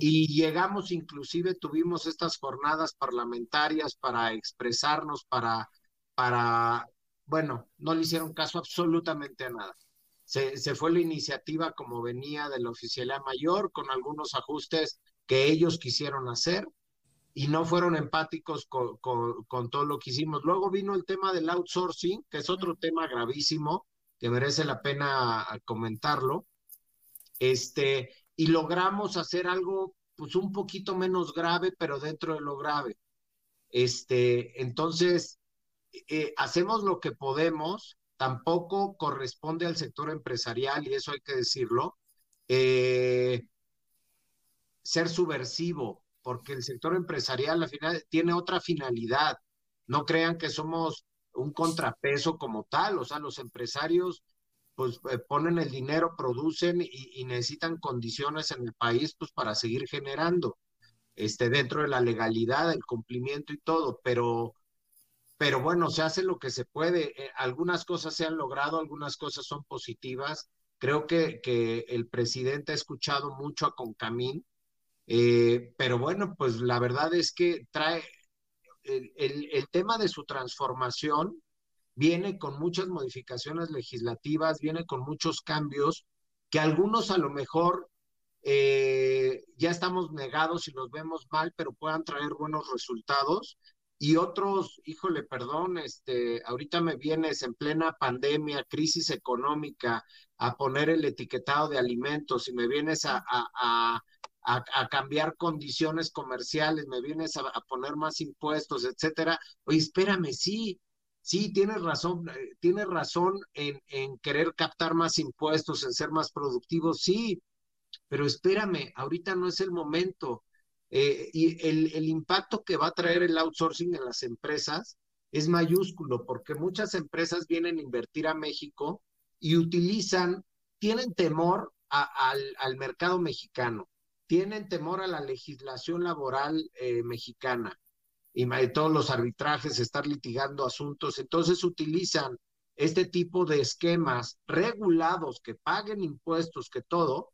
Y llegamos, inclusive tuvimos estas jornadas parlamentarias para expresarnos, para, para, bueno, no le hicieron caso absolutamente a nada. Se, se fue la iniciativa como venía de la oficialía mayor, con algunos ajustes que ellos quisieron hacer y no fueron empáticos con, con, todo lo que hicimos. Luego vino el tema del outsourcing, que es otro tema gravísimo, que merece la pena comentarlo. Este, y logramos hacer algo pues un poquito menos grave, pero dentro de lo grave. Este, entonces, eh, hacemos lo que podemos, tampoco corresponde al sector empresarial, y eso hay que decirlo, eh, ser subversivo, porque el sector empresarial al final tiene otra finalidad. No crean que somos un contrapeso como tal, o sea, los empresarios pues eh, ponen el dinero, producen y, necesitan condiciones en el país pues para seguir generando, este, dentro de la legalidad, el cumplimiento y todo, pero, pero bueno, se hace lo que se puede. Eh, algunas cosas se han logrado, algunas cosas son positivas. Creo que, que el presidente ha escuchado mucho a Concamín, eh, pero bueno, pues la verdad es que trae el, el, tema de su transformación, viene con muchas modificaciones legislativas, viene con muchos cambios, que algunos a lo mejor eh, ya estamos negados y los vemos mal, pero puedan traer buenos resultados. Y otros, híjole, perdón, este, ahorita me vienes en plena pandemia, crisis económica, a poner el etiquetado de alimentos y me vienes a, cambiar condiciones comerciales, me vienes a, poner más impuestos, etcétera. Oye, espérame, sí, sí, tienes razón, eh, tienes razón en, en querer captar más impuestos, en ser más productivos, sí, pero espérame, ahorita no es el momento. Eh, y el, el, impacto que va a traer el outsourcing en las empresas es mayúsculo, porque muchas empresas vienen a invertir a México y utilizan, tienen temor al, al, mercado mexicano, tienen temor a la legislación laboral eh, mexicana, y todos los arbitrajes, estar litigando asuntos. Entonces utilizan este tipo de esquemas regulados que paguen impuestos, que todo,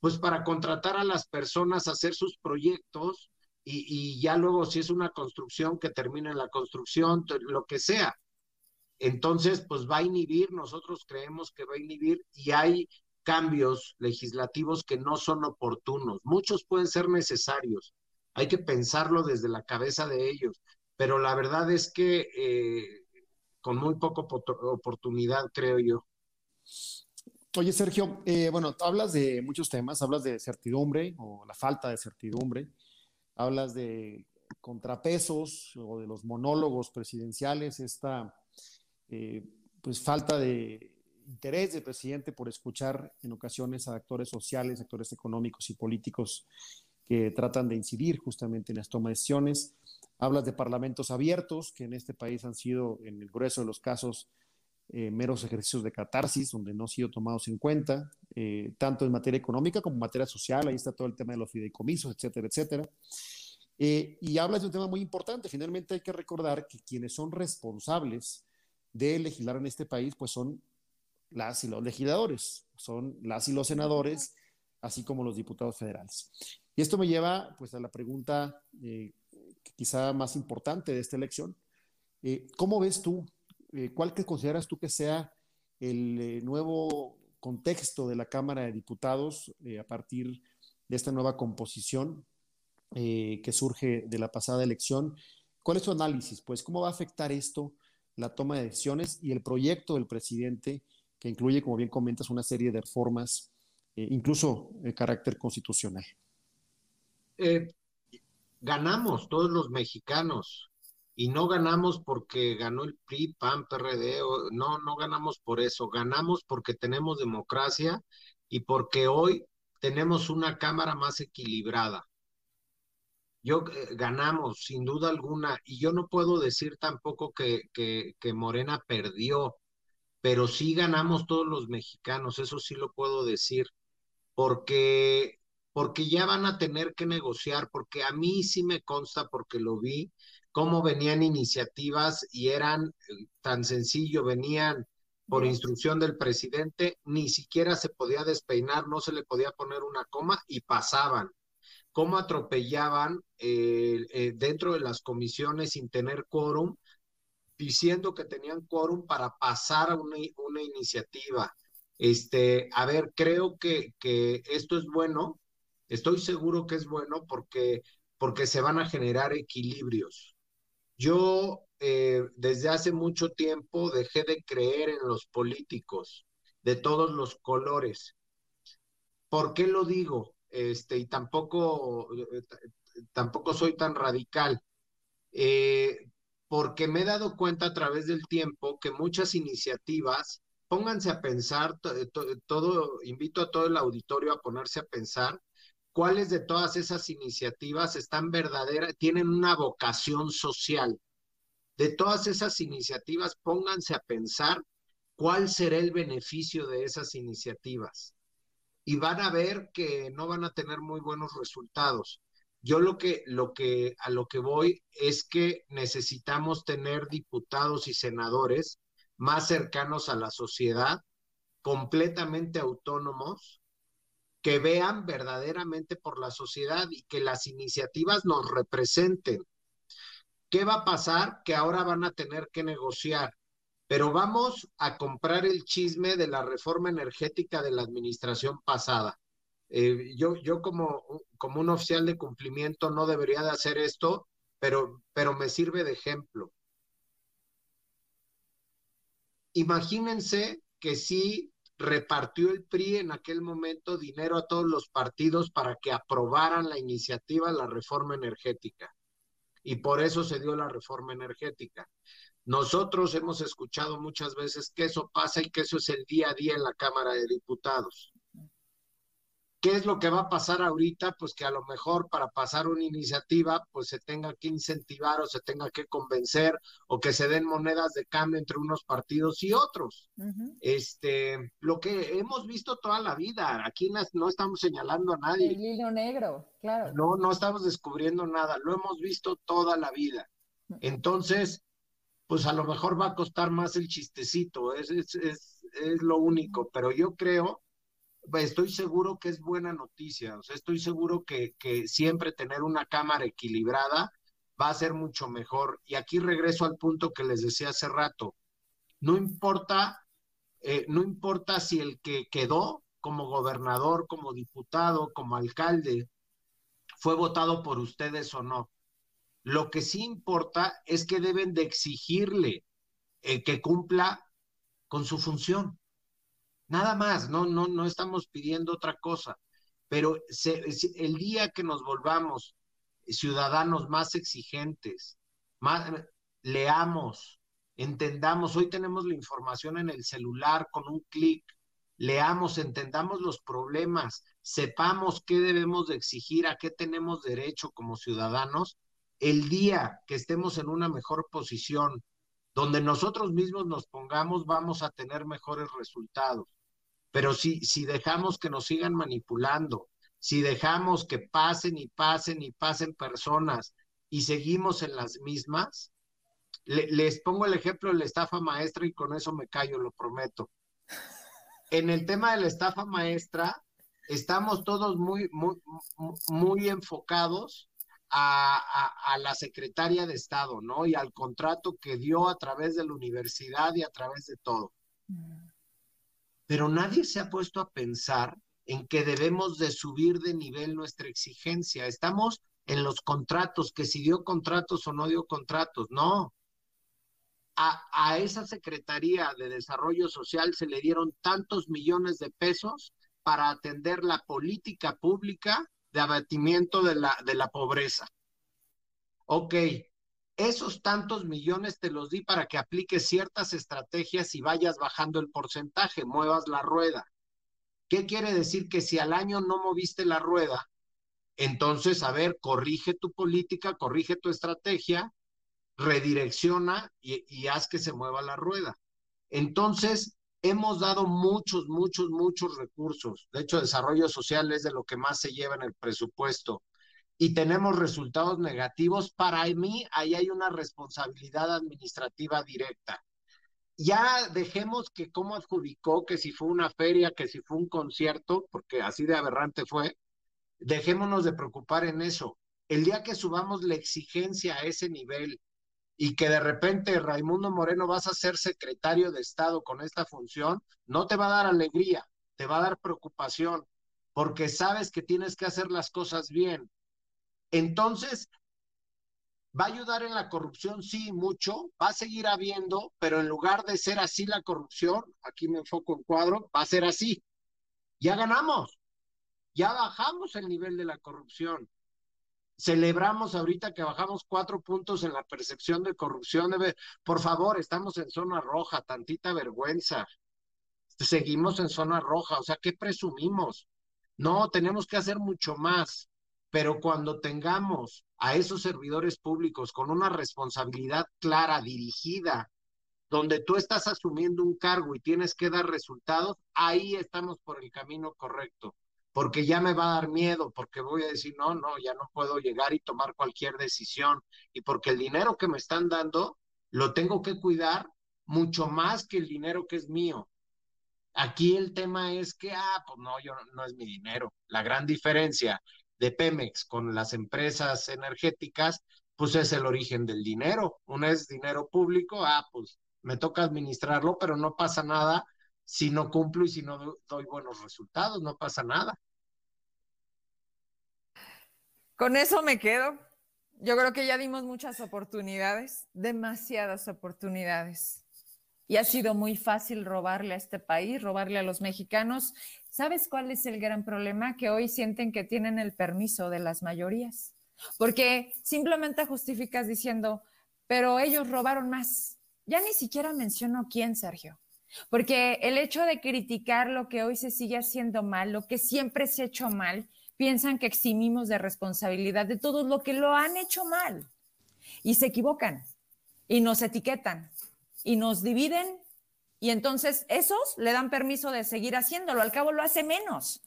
pues para contratar a las personas a hacer sus proyectos y, ya luego si es una construcción que termine la construcción, lo que sea. Entonces, pues va a inhibir, nosotros creemos que va a inhibir y hay cambios legislativos que no son oportunos. Muchos pueden ser necesarios, hay que pensarlo desde la cabeza de ellos, pero la verdad es que eh, con muy poca oportunidad, creo yo. Oye, Sergio, eh, bueno, hablas de muchos temas, hablas de certidumbre o la falta de certidumbre, hablas de contrapesos o de los monólogos presidenciales, esta eh, pues falta de interés del presidente por escuchar en ocasiones a actores sociales, actores económicos y políticos que tratan de incidir justamente en las tomas de decisiones. Hablas de parlamentos abiertos, que en este país han sido, en el grueso de los casos, eh, meros ejercicios de catarsis, donde no han sido tomados en cuenta, eh, tanto en materia económica como en materia social. Ahí está todo el tema de los fideicomisos, etcétera, etcétera. Eh, y hablas de un tema muy importante. Finalmente hay que recordar que quienes son responsables de legislar en este país, pues son las y los legisladores, son las y los senadores, así como los diputados federales. Y esto me lleva pues a la pregunta eh, quizá más importante de esta elección. Eh, ¿Cómo ves tú, eh, cuál que consideras tú que sea el nuevo contexto de la Cámara de Diputados a partir de esta nueva composición que surge de la pasada elección? ¿Cuál es tu análisis? Pues, ¿cómo va a afectar esto la toma de decisiones y el proyecto del presidente que incluye, como bien comentas, una serie de reformas, incluso de carácter constitucional? Eh, ganamos todos los mexicanos y no ganamos porque ganó el PRI, PAN, PRD, no, no ganamos por eso, ganamos porque tenemos democracia y porque hoy tenemos una Cámara más equilibrada. yo eh, ganamos sin duda alguna y yo no puedo decir tampoco que, que Morena perdió, pero sí ganamos todos los mexicanos, eso sí lo puedo decir, porque porque ya van a tener que negociar, porque a mí sí me consta, porque lo vi, cómo venían iniciativas y eran eh, tan sencillo, venían por instrucción del presidente, ni siquiera se podía despeinar, no se le podía poner una coma y pasaban. Cómo atropellaban eh, eh, dentro de las comisiones sin tener quórum, diciendo que tenían quórum para pasar a una, una iniciativa. Este, a ver, creo que, que esto es bueno, Estoy seguro que es bueno porque, porque se van a generar equilibrios. Yo eh, desde hace mucho tiempo dejé de creer en los políticos de todos los colores. ¿Por qué lo digo? Este, y tampoco, eh, tampoco soy tan radical. Eh, porque me he dado cuenta a través del tiempo que muchas iniciativas, pónganse a pensar, todo, invito a todo el auditorio a ponerse a pensar cuáles de todas esas iniciativas están verdaderas, tienen una vocación social. De todas esas iniciativas, pónganse a pensar cuál será el beneficio de esas iniciativas. Y van a ver que no van a tener muy buenos resultados. Yo lo que, a lo que voy es que necesitamos tener diputados y senadores más cercanos a la sociedad, completamente autónomos, que vean verdaderamente por la sociedad y que las iniciativas nos representen. ¿Qué va a pasar? Que ahora van a tener que negociar, pero vamos a comprar el chisme de la reforma energética de la administración pasada. Eh, yo, yo como, como un oficial de cumplimiento no debería de hacer esto, pero, pero me sirve de ejemplo. Imagínense que si repartió el PRI en aquel momento dinero a todos los partidos para que aprobaran la iniciativa la reforma energética. Y por eso se dio la reforma energética. Nosotros hemos escuchado muchas veces que eso pasa y que eso es el día a día en la Cámara de Diputados. ¿Qué es lo que va a pasar ahorita? Pues que a lo mejor para pasar una iniciativa, pues se tenga que incentivar o se tenga que convencer o que se den monedas de cambio entre unos partidos y otros. Este, lo que hemos visto toda la vida, aquí no estamos señalando a nadie. El hilo negro, claro. No, no estamos descubriendo nada, lo hemos visto toda la vida. Entonces, pues a lo mejor va a costar más el chistecito, es, es, es, es lo único, pero yo creo estoy seguro que es buena noticia, o sea, estoy seguro que, que siempre tener una cámara equilibrada va a ser mucho mejor. Y aquí regreso al punto que les decía hace rato. No importa, eh, no importa si el que quedó como gobernador, como diputado, como alcalde, fue votado por ustedes o no. Lo que sí importa es que deben de exigirle eh, que cumpla con su función. Nada más, no, no, no estamos pidiendo otra cosa, pero el día que nos volvamos ciudadanos más exigentes, más, leamos, entendamos, hoy tenemos la información en el celular con un clic, leamos, entendamos los problemas, sepamos qué debemos de exigir, a qué tenemos derecho como ciudadanos, el día que estemos en una mejor posición, donde nosotros mismos nos pongamos, vamos a tener mejores resultados. Pero si, si dejamos que nos sigan manipulando, si dejamos que pasen y pasen y pasen personas y seguimos en las mismas, les pongo el ejemplo de la estafa maestra y con eso me callo, lo prometo. En el tema de la estafa maestra, estamos todos muy, muy, muy enfocados a, a, la secretaria de Estado, ¿no? Y al contrato que dio a través de la universidad y a través de todo. Mm pero nadie se ha puesto a pensar en que debemos de subir de nivel nuestra exigencia. Estamos en los contratos, que si dio contratos o no dio contratos, no. A, esa Secretaría de Desarrollo Social se le dieron tantos millones de pesos para atender la política pública de abatimiento de la, de la pobreza. Ok, esos tantos millones te los di para que apliques ciertas estrategias y vayas bajando el porcentaje, muevas la rueda. ¿Qué quiere decir? Que si al año no moviste la rueda, Entonces, a ver, corrige tu política, corrige tu estrategia, redirecciona y, haz que se mueva la rueda. Entonces, hemos dado muchos, muchos, muchos recursos. De hecho, desarrollo social es de lo que más se lleva en el presupuesto. Y tenemos resultados negativos. Para mí, ahí hay una responsabilidad administrativa directa. Ya dejemos que cómo adjudicó, que si fue una feria, que si fue un concierto, porque así de aberrante fue, dejémonos de preocupar en eso. El día que subamos la exigencia a ese nivel y que de repente Raimundo Moreno vas a ser secretario de Estado con esta función, no te va a dar alegría, te va a dar preocupación, porque sabes que tienes que hacer las cosas bien. Entonces, ¿va a ayudar en la corrupción? Sí, mucho, va a seguir habiendo, pero en lugar de ser así la corrupción, aquí me enfoco en cuadro, va a ser así. Ya ganamos, ya bajamos el nivel de la corrupción. Celebramos ahorita que bajamos cuatro puntos en la percepción de corrupción. Por favor, estamos en zona roja, tantita vergüenza. Seguimos en zona roja, o sea, ¿qué presumimos? No, tenemos que hacer mucho más, pero cuando tengamos a esos servidores públicos con una responsabilidad clara, dirigida, donde tú estás asumiendo un cargo y tienes que dar resultados, ahí estamos por el camino correcto porque ya me va a dar miedo, porque voy a decir, no, no, ya no puedo llegar y tomar cualquier decisión, y porque el dinero que me están dando lo tengo que cuidar mucho más que el dinero que es mío. Aquí el tema es que, ah, pues no, yo no es mi dinero. La gran diferencia de Pemex con las empresas energéticas, pues es el origen del dinero. Uno es dinero público, ah, pues me toca administrarlo, pero no pasa nada si no cumplo y si no doy buenos resultados, no pasa nada. Con eso me quedo. Yo creo que ya dimos muchas oportunidades, demasiadas oportunidades. Y ha sido muy fácil robarle a este país, robarle a los mexicanos. ¿Sabes cuál es el gran problema? Que hoy sienten que tienen el permiso de las mayorías. Porque simplemente justificas diciendo, pero ellos robaron más. Ya ni siquiera menciono quién, Sergio. Porque el hecho de criticar lo que hoy se sigue haciendo mal, lo que siempre se ha hecho mal, piensan que eximimos de responsabilidad de todo lo que lo han hecho mal y se equivocan y nos etiquetan y nos dividen y entonces esos le dan permiso de seguir haciéndolo, al cabo lo hace menos.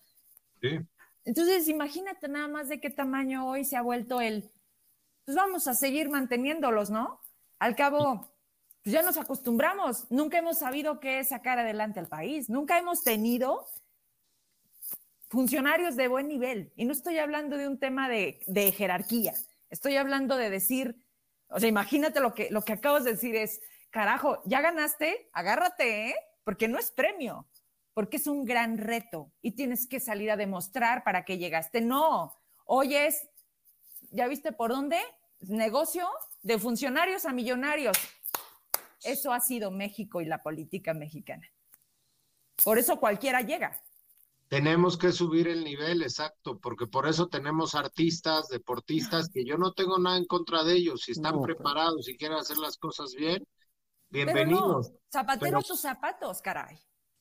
Entonces imagínate nada más de qué tamaño hoy se ha vuelto el, pues vamos a seguir manteniéndolos, ¿no? Al cabo, pues ya nos acostumbramos, nunca hemos sabido qué es sacar adelante al país, nunca hemos tenido funcionarios de buen nivel. Y no estoy hablando de un tema de, jerarquía, estoy hablando de decir, o sea, imagínate lo que, lo que acabas de decir es, carajo, ya ganaste, agárrate, ¿eh? porque no es premio, porque es un gran reto y tienes que salir a demostrar para qué llegaste. No, hoy es, ¿ya viste por dónde? Negocio de funcionarios a millonarios. Eso ha sido México y la política mexicana. Por eso cualquiera llega. Tenemos que subir el nivel, exacto, porque por eso tenemos artistas, deportistas, que yo no tengo nada en contra de ellos. Si están preparados y quieren hacer las cosas bien, bienvenidos. zapatero tus zapatos, caray.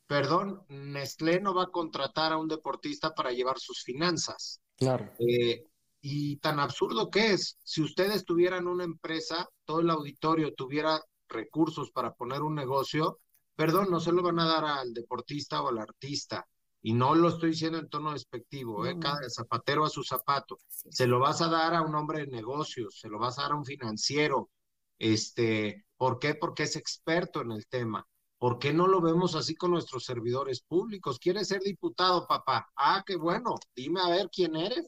Perdón, Nestlé no va a contratar a un deportista para llevar sus finanzas. Claro. Eh, y tan absurdo que es, si ustedes tuvieran una empresa, todo el auditorio tuviera recursos para poner un negocio, perdón, no se lo van a dar al deportista o al artista y no lo estoy diciendo en tono despectivo, ¿eh? cada zapatero a su zapato. Se lo vas a dar a un hombre de negocios, se lo vas a dar a un financiero. Este, ¿Por qué? Porque es experto en el tema. ¿Por qué no lo vemos así con nuestros servidores públicos? ¿Quieres ser diputado, papá? Ah, qué bueno. Dime a ver quién eres.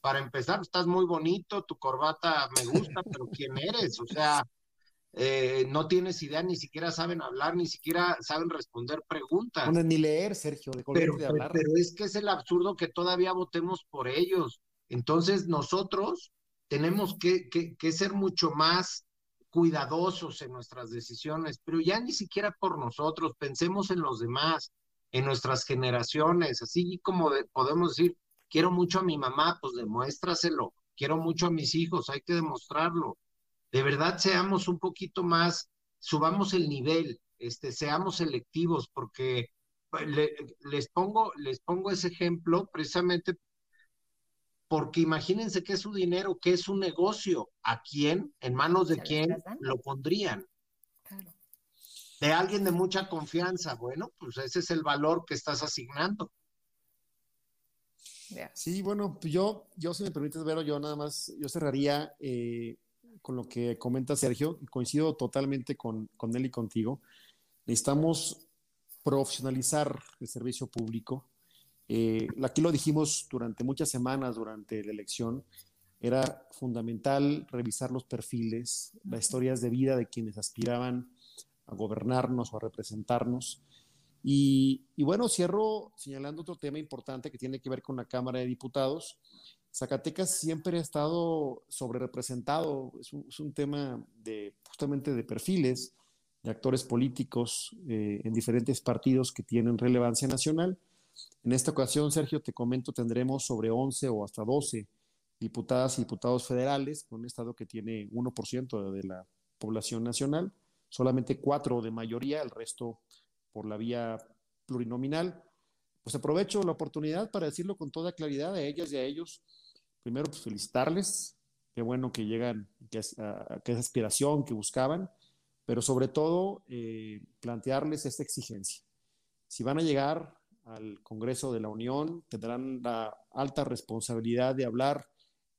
Para empezar, estás muy bonito, tu corbata me gusta, pero ¿quién eres? O sea, eh, no tienes idea, ni siquiera saben hablar, ni siquiera saben responder preguntas. No ni leer, Sergio, de pero, pero es que es el absurdo que todavía votemos por ellos. Entonces nosotros tenemos que, que, ser mucho más cuidadosos en nuestras decisiones, pero ya ni siquiera por nosotros, pensemos en los demás, en nuestras generaciones, así como podemos decir, quiero mucho a mi mamá, pues demuéstraselo, quiero mucho a mis hijos, hay que demostrarlo. De verdad seamos un poquito más, subamos el nivel, este, seamos selectivos, porque pues, les, pongo, les pongo ese ejemplo precisamente porque imagínense que es su dinero, que es su negocio, ¿a quién, en manos de quién lo pondrían? De alguien de mucha confianza, bueno, pues ese es el valor que estás asignando. Sí, bueno, pues yo, yo si me permites, Vero, yo nada más, yo cerraría eh, con lo que comenta Sergio, coincido totalmente con, con él y contigo. Necesitamos profesionalizar el servicio público. Eh, aquí lo dijimos durante muchas semanas, durante la elección, era fundamental revisar los perfiles, las historias de vida de quienes aspiraban a gobernarnos o a representarnos. Y, bueno, cierro señalando otro tema importante que tiene que ver con la Cámara de Diputados. Zacatecas siempre ha estado sobre representado, es un, tema de justamente de perfiles, de actores políticos eh, en diferentes partidos que tienen relevancia nacional. En esta ocasión, Sergio, te comento, tendremos sobre 11 o hasta 12 diputadas y diputados federales, con un estado que tiene 1% de la población nacional, solamente cuatro de mayoría, el resto por la vía plurinominal. Pues aprovecho la oportunidad para decirlo con toda claridad a ellas y a ellos. Primero, pues felicitarles, qué bueno que llegan, que es, a, esa aspiración que buscaban pero sobre todo eh, plantearles esta exigencia. Si van a llegar al Congreso de la Unión, tendrán la alta responsabilidad de hablar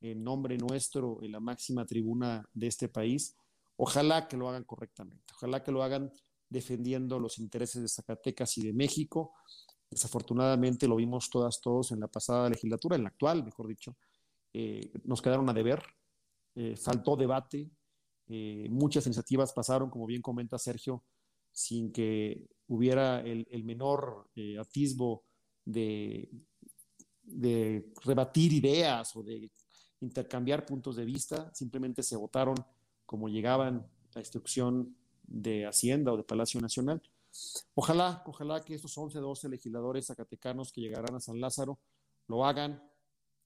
en nombre nuestro en la máxima tribuna de este país. Ojalá que lo hagan correctamente, ojalá que lo hagan defendiendo los intereses de Zacatecas y de México. Desafortunadamente lo vimos todas, todos en la pasada legislatura, en la actual, mejor dicho. Eh, nos quedaron a deber, eh, faltó debate, eh, muchas iniciativas pasaron, como bien comenta Sergio, sin que hubiera el, menor eh, atisbo de, de rebatir ideas o de intercambiar puntos de vista, simplemente se votaron como llegaban la instrucción de Hacienda o de Palacio Nacional. Ojalá, ojalá que estos 11, 12 legisladores zacatecanos que llegarán a San Lázaro lo hagan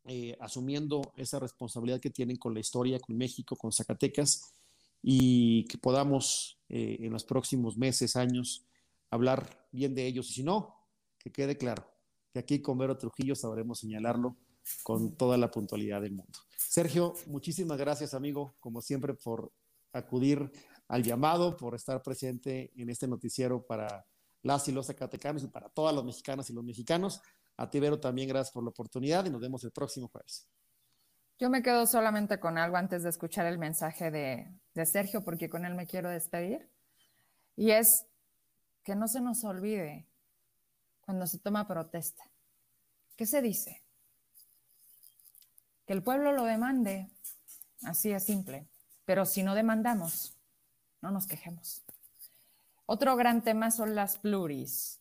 eh, asumiendo esa responsabilidad que tienen con la historia, con México, con Zacatecas y que podamos eh, en los próximos meses, años, hablar bien de ellos. Y si no, que quede claro que aquí con Vero Trujillo sabremos señalarlo con toda la puntualidad del mundo. Sergio, muchísimas gracias, amigo, como siempre, por acudir al llamado, por estar presente en este noticiero para las y los zacatecanos y para todas las mexicanas y los mexicanos. A ti, Vero, también gracias por la oportunidad y nos vemos el próximo jueves. Yo me quedo solamente con algo antes de escuchar el mensaje de, Sergio, porque con él me quiero despedir. Y es que no se nos olvide cuando se toma protesta. ¿Qué se dice? Que el pueblo lo demande, así es simple. Pero si no demandamos, no nos quejemos. Otro gran tema son las pluris.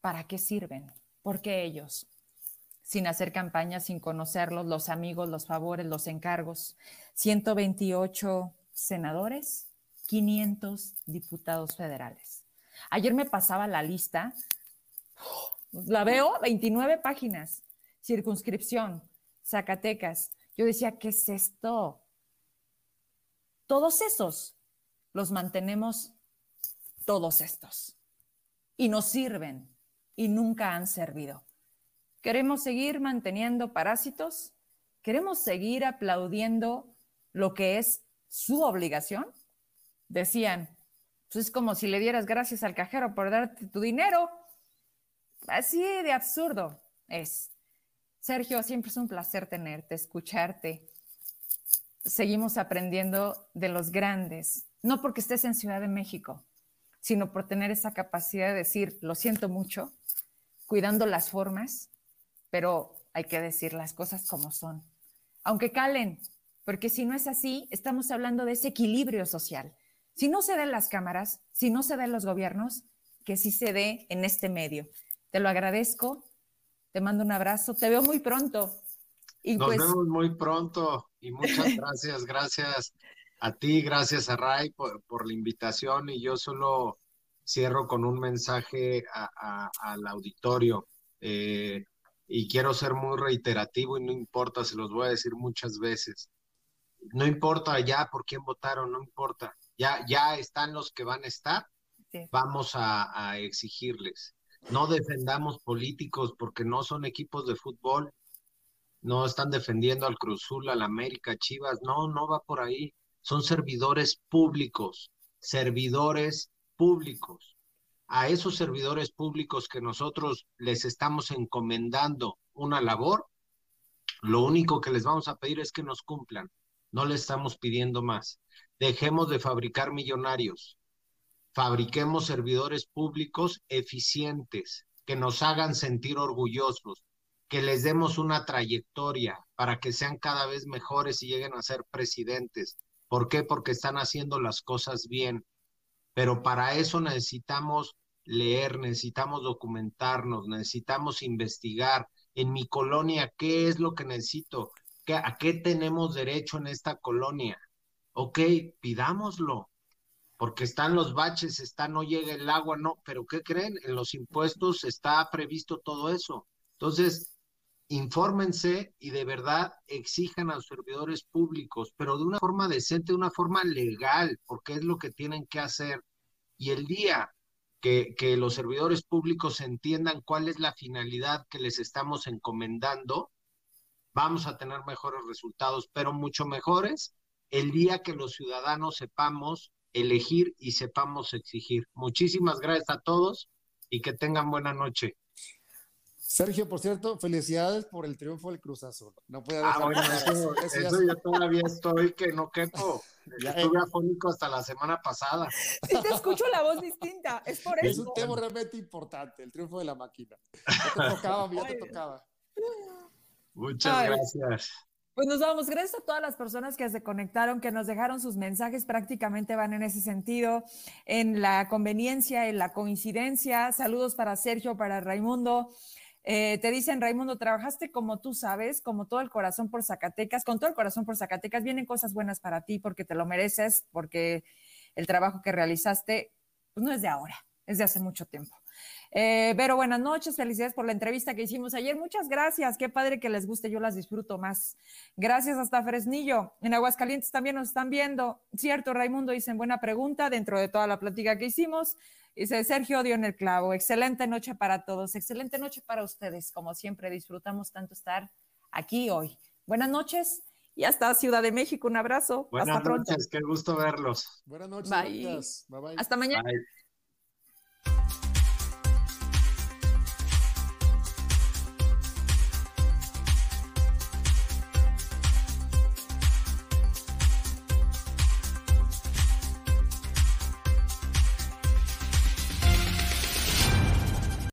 ¿Para qué sirven? ¿Por qué ellos? sin hacer campaña, sin conocerlos, los amigos, los favores, los encargos. 128 senadores, 500 diputados federales. Ayer me pasaba la lista, la veo, 29 páginas, circunscripción, Zacatecas. Yo decía, ¿qué es esto? Todos esos los mantenemos, todos estos, y nos sirven y nunca han servido. ¿Queremos seguir manteniendo parásitos? ¿Queremos seguir aplaudiendo lo que es su obligación? Decían, pues es como si le dieras gracias al cajero por darte tu dinero. Así de absurdo es. Sergio, siempre es un placer tenerte, escucharte. Seguimos aprendiendo de los grandes, no porque estés en Ciudad de México, sino por tener esa capacidad de decir, lo siento mucho, cuidando las formas, pero hay que decir las cosas como son, aunque calen, porque si no es así, estamos hablando de ese equilibrio social. Si no se den las cámaras, si no se den los gobiernos, que sí se dé en este medio. Te lo agradezco, te mando un abrazo, te veo muy pronto. Y Nos pues vemos muy pronto y muchas gracias, gracias a ti, gracias a Ray por, la invitación y yo solo cierro con un mensaje al auditorio. Eh, y quiero ser muy reiterativo y no importa, se los voy a decir muchas veces. No importa ya por quién votaron, no importa. Ya, ya están los que van a estar, vamos a, exigirles. No defendamos políticos porque no son equipos de fútbol. no están defendiendo al Cruzul, al América, Chivas, no, no va por ahí. Son servidores públicos, servidores públicos. A esos servidores públicos que nosotros les estamos encomendando una labor, lo único que les vamos a pedir es que nos cumplan. No le estamos pidiendo más. Dejemos de fabricar millonarios. Fabriquemos servidores públicos eficientes, que nos hagan sentir orgullosos, que les demos una trayectoria para que sean cada vez mejores y lleguen a ser presidentes. ¿Por qué? Porque están haciendo las cosas bien. Pero para eso necesitamos leer, necesitamos documentarnos, necesitamos investigar. En mi colonia, ¿qué es lo que necesito? ¿A qué tenemos derecho en esta colonia? Ok, pidámoslo, porque están los baches, está no llega el agua, no, pero ¿qué creen? En los impuestos está previsto todo eso. Entonces, infórmense y de verdad exijan a los servidores públicos, pero de una forma decente, de una forma legal, porque es lo que tienen que hacer. Y el día que, que los servidores públicos entiendan cuál es la finalidad que les estamos encomendando, vamos a tener mejores resultados, pero mucho mejores el día que los ciudadanos sepamos elegir y sepamos exigir. Muchísimas gracias a todos y que tengan buena noche. Sergio, por cierto, felicidades por el triunfo del Cruz Azul. No puede ah, eso, eso, yo todavía estoy que no quepo. Estuve afónico hasta la semana pasada. Sí, te escucho la voz distinta, es por eso. Es un tema realmente importante, el triunfo de la máquina. Ya te tocaba, ya te tocaba. Muchas gracias. Pues nos vamos. Gracias a todas las personas que se conectaron, que nos dejaron sus mensajes. Prácticamente van en ese sentido, en la conveniencia, en la coincidencia. Saludos para Sergio, para Raimundo. Eh, te dicen, Raimundo, trabajaste como tú sabes, como todo el corazón por Zacatecas, con todo el corazón por Zacatecas, vienen cosas buenas para ti porque te lo mereces, porque el trabajo que realizaste pues no es de ahora, es de hace mucho tiempo. Eh, Vero, buenas noches, felicidades por la entrevista que hicimos ayer. Muchas gracias, qué padre que les guste, yo las disfruto más. Gracias hasta Fresnillo. En Aguascalientes también nos están viendo. Cierto, Raimundo, dicen buena pregunta dentro de toda la plática que hicimos. Dice Sergio dio en el clavo. Excelente noche para todos, excelente noche para ustedes. Como siempre, disfrutamos tanto estar aquí hoy. Buenas noches y hasta Ciudad de México. Un abrazo. Buenas noches, qué gusto verlos. Buenas noches. Bye. Hasta mañana.